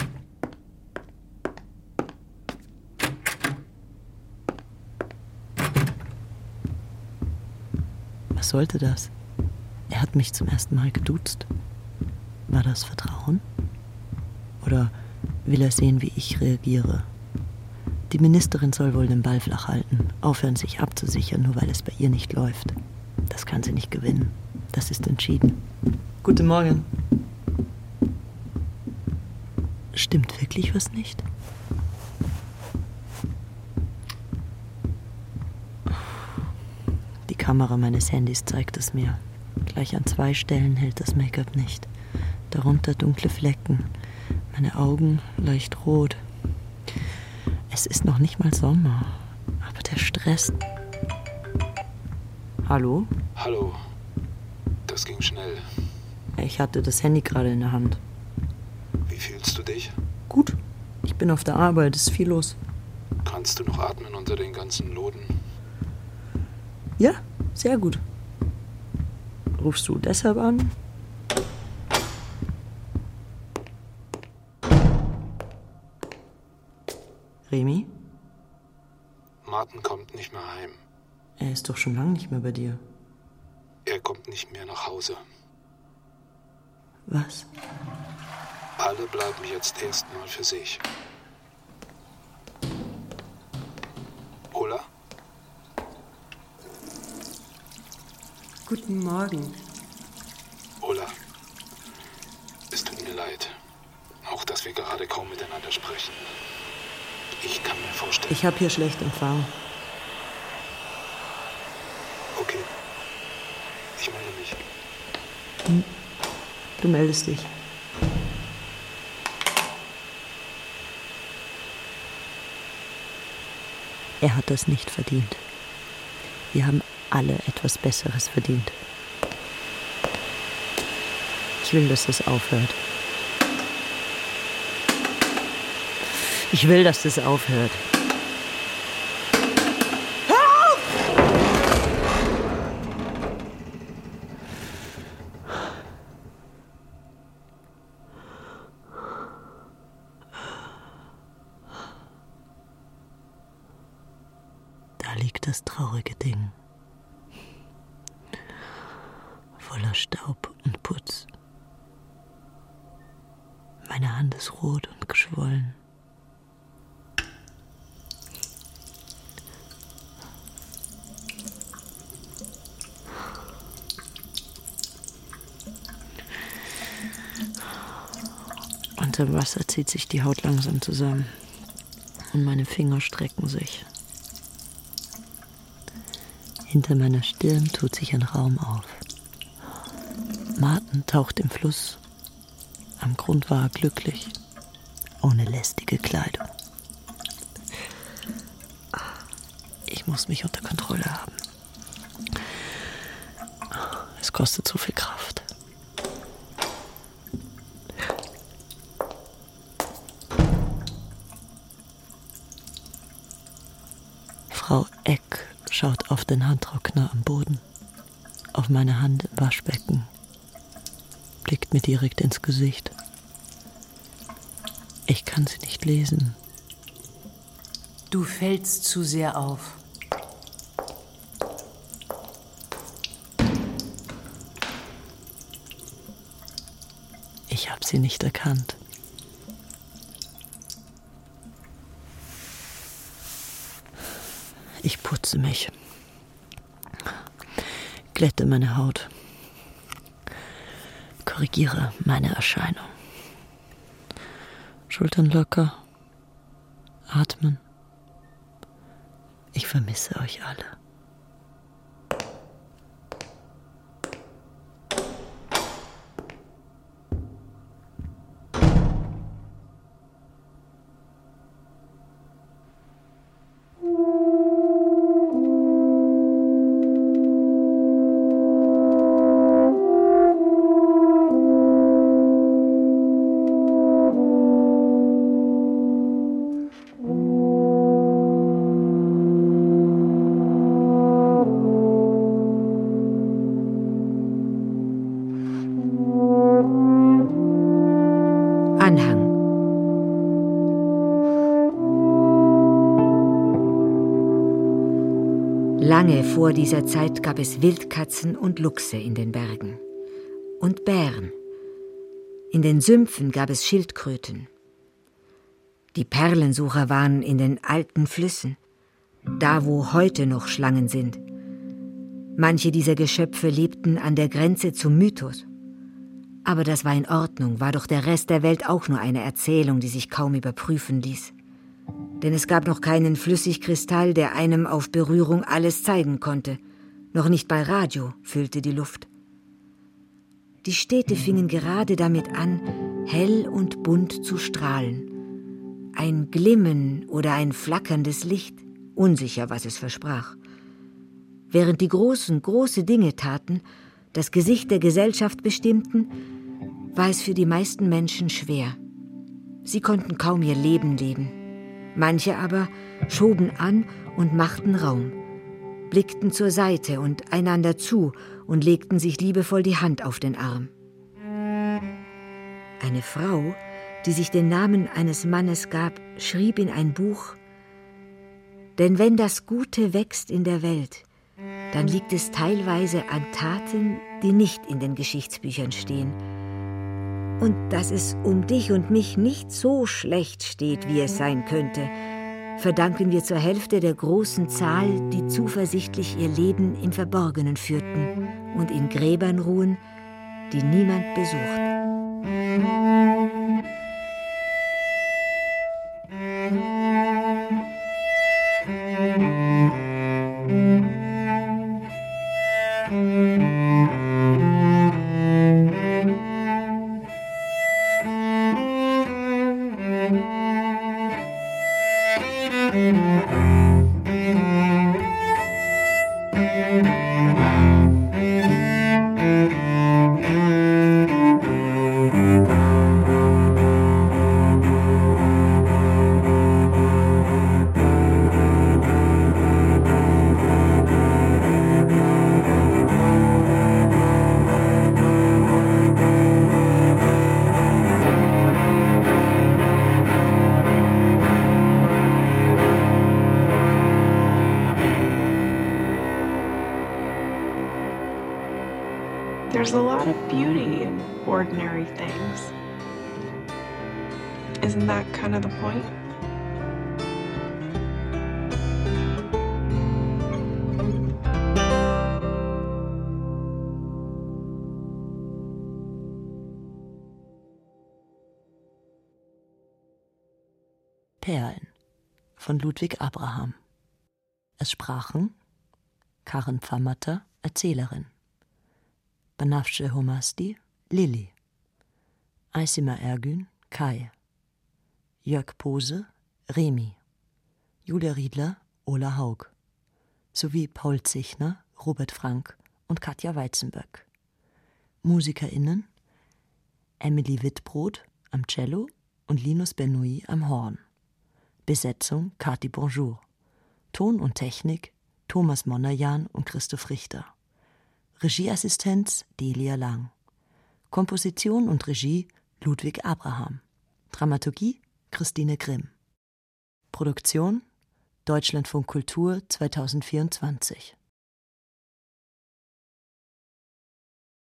Was sollte das? Er hat mich zum ersten Mal geduzt. War das Vertrauen? Oder will er sehen, wie ich reagiere? Die Ministerin soll wohl den Ball flach halten, aufhören, sich abzusichern, nur weil es bei ihr nicht läuft. Das kann sie nicht gewinnen. Das ist entschieden. Guten Morgen. Stimmt wirklich was nicht? Die Kamera meines Handys zeigt es mir. Gleich an zwei Stellen hält das Make-up nicht. Darunter dunkle Flecken. Meine Augen leicht rot. Es ist noch nicht mal Sommer. Aber der Stress. Hallo? Hallo. Das ging schnell. Ich hatte das Handy gerade in der Hand. Wie fühlst du dich? Gut. Ich bin auf der Arbeit, es ist viel los. Kannst du noch atmen unter den ganzen Loden? Ja, sehr gut. Rufst du deshalb an? Remi? Martin kommt nicht mehr heim. Er ist doch schon lange nicht mehr bei dir. Er kommt nicht mehr nach Hause. Was? Alle bleiben jetzt erstmal für sich. Guten Morgen. Ola. Es tut mir leid. Auch, dass wir gerade kaum miteinander sprechen. Ich kann mir vorstellen. Ich habe hier schlecht Empfang. Okay. Ich melde mich. Hm. Du meldest dich. Er hat das nicht verdient. Wir haben alle etwas Besseres verdient. Ich will, dass das aufhört. Ich will, dass das aufhört. Da liegt das traurige Ding. Voller Staub und Putz. Meine Hand ist rot und geschwollen. Unter Wasser zieht sich die Haut langsam zusammen und meine Finger strecken sich. Hinter meiner Stirn tut sich ein Raum auf. Martin taucht im Fluss. Am Grund war er glücklich, ohne lästige Kleidung. Ich muss mich unter Kontrolle haben. Es kostet so viel Kraft. Frau Eck schaut auf den Handtrockner am Boden, auf meine Hand im Waschbecken, blickt mir direkt ins Gesicht. Ich kann sie nicht lesen. Du fällst zu sehr auf. Ich habe sie nicht erkannt. Ich putze mich. Glätte meine Haut. Korrigiere meine Erscheinung. Schultern locker. Atmen. Ich vermisse euch alle. Lange vor dieser Zeit gab es Wildkatzen und Luchse in den Bergen. Und Bären. In den Sümpfen gab es Schildkröten. Die Perlensucher waren in den alten Flüssen, da wo heute noch Schlangen sind. Manche dieser Geschöpfe lebten an der Grenze zum Mythos. Aber das war in Ordnung, war doch der Rest der Welt auch nur eine Erzählung, die sich kaum überprüfen ließ. Denn es gab noch keinen Flüssigkristall, der einem auf Berührung alles zeigen konnte. Noch nicht bei Radio füllte die Luft. Die Städte fingen gerade damit an, hell und bunt zu strahlen. Ein Glimmen oder ein flackerndes Licht, unsicher, was es versprach. Während die Großen große Dinge taten, das Gesicht der Gesellschaft bestimmten, war es für die meisten Menschen schwer. Sie konnten kaum ihr Leben leben. Manche aber schoben an und machten Raum, blickten zur Seite und einander zu und legten sich liebevoll die Hand auf den Arm. Eine Frau, die sich den Namen eines Mannes gab, schrieb in ein Buch Denn wenn das Gute wächst in der Welt, dann liegt es teilweise an Taten, die nicht in den Geschichtsbüchern stehen. Und dass es um dich und mich nicht so schlecht steht, wie es sein könnte, verdanken wir zur Hälfte der großen Zahl, die zuversichtlich ihr Leben im Verborgenen führten und in Gräbern ruhen, die niemand besucht. There's a lot of beauty in ordinary things. Isn't that kind of the point? Perlen von Ludwig Abraham. Es sprachen Karen Pfammatter, Erzählerin, Banafsche Homasti, Lilly, Aisima Ergün, Kai, Jörg Pose, Remi, Julia Riedler, Ola Haug, sowie Paul Zichner, Robert Frank und Katja Weizenböck. MusikerInnen Emily Wittbrot am Cello und Linus Benoit am Horn. Besetzung Kati Bonjour. Ton und Technik Thomas Monnerjan und Christoph Richter. Regieassistenz Delia Lang. Komposition und Regie Ludwig Abraham. Dramaturgie Christine Grimm. Produktion Deutschlandfunk Kultur 2024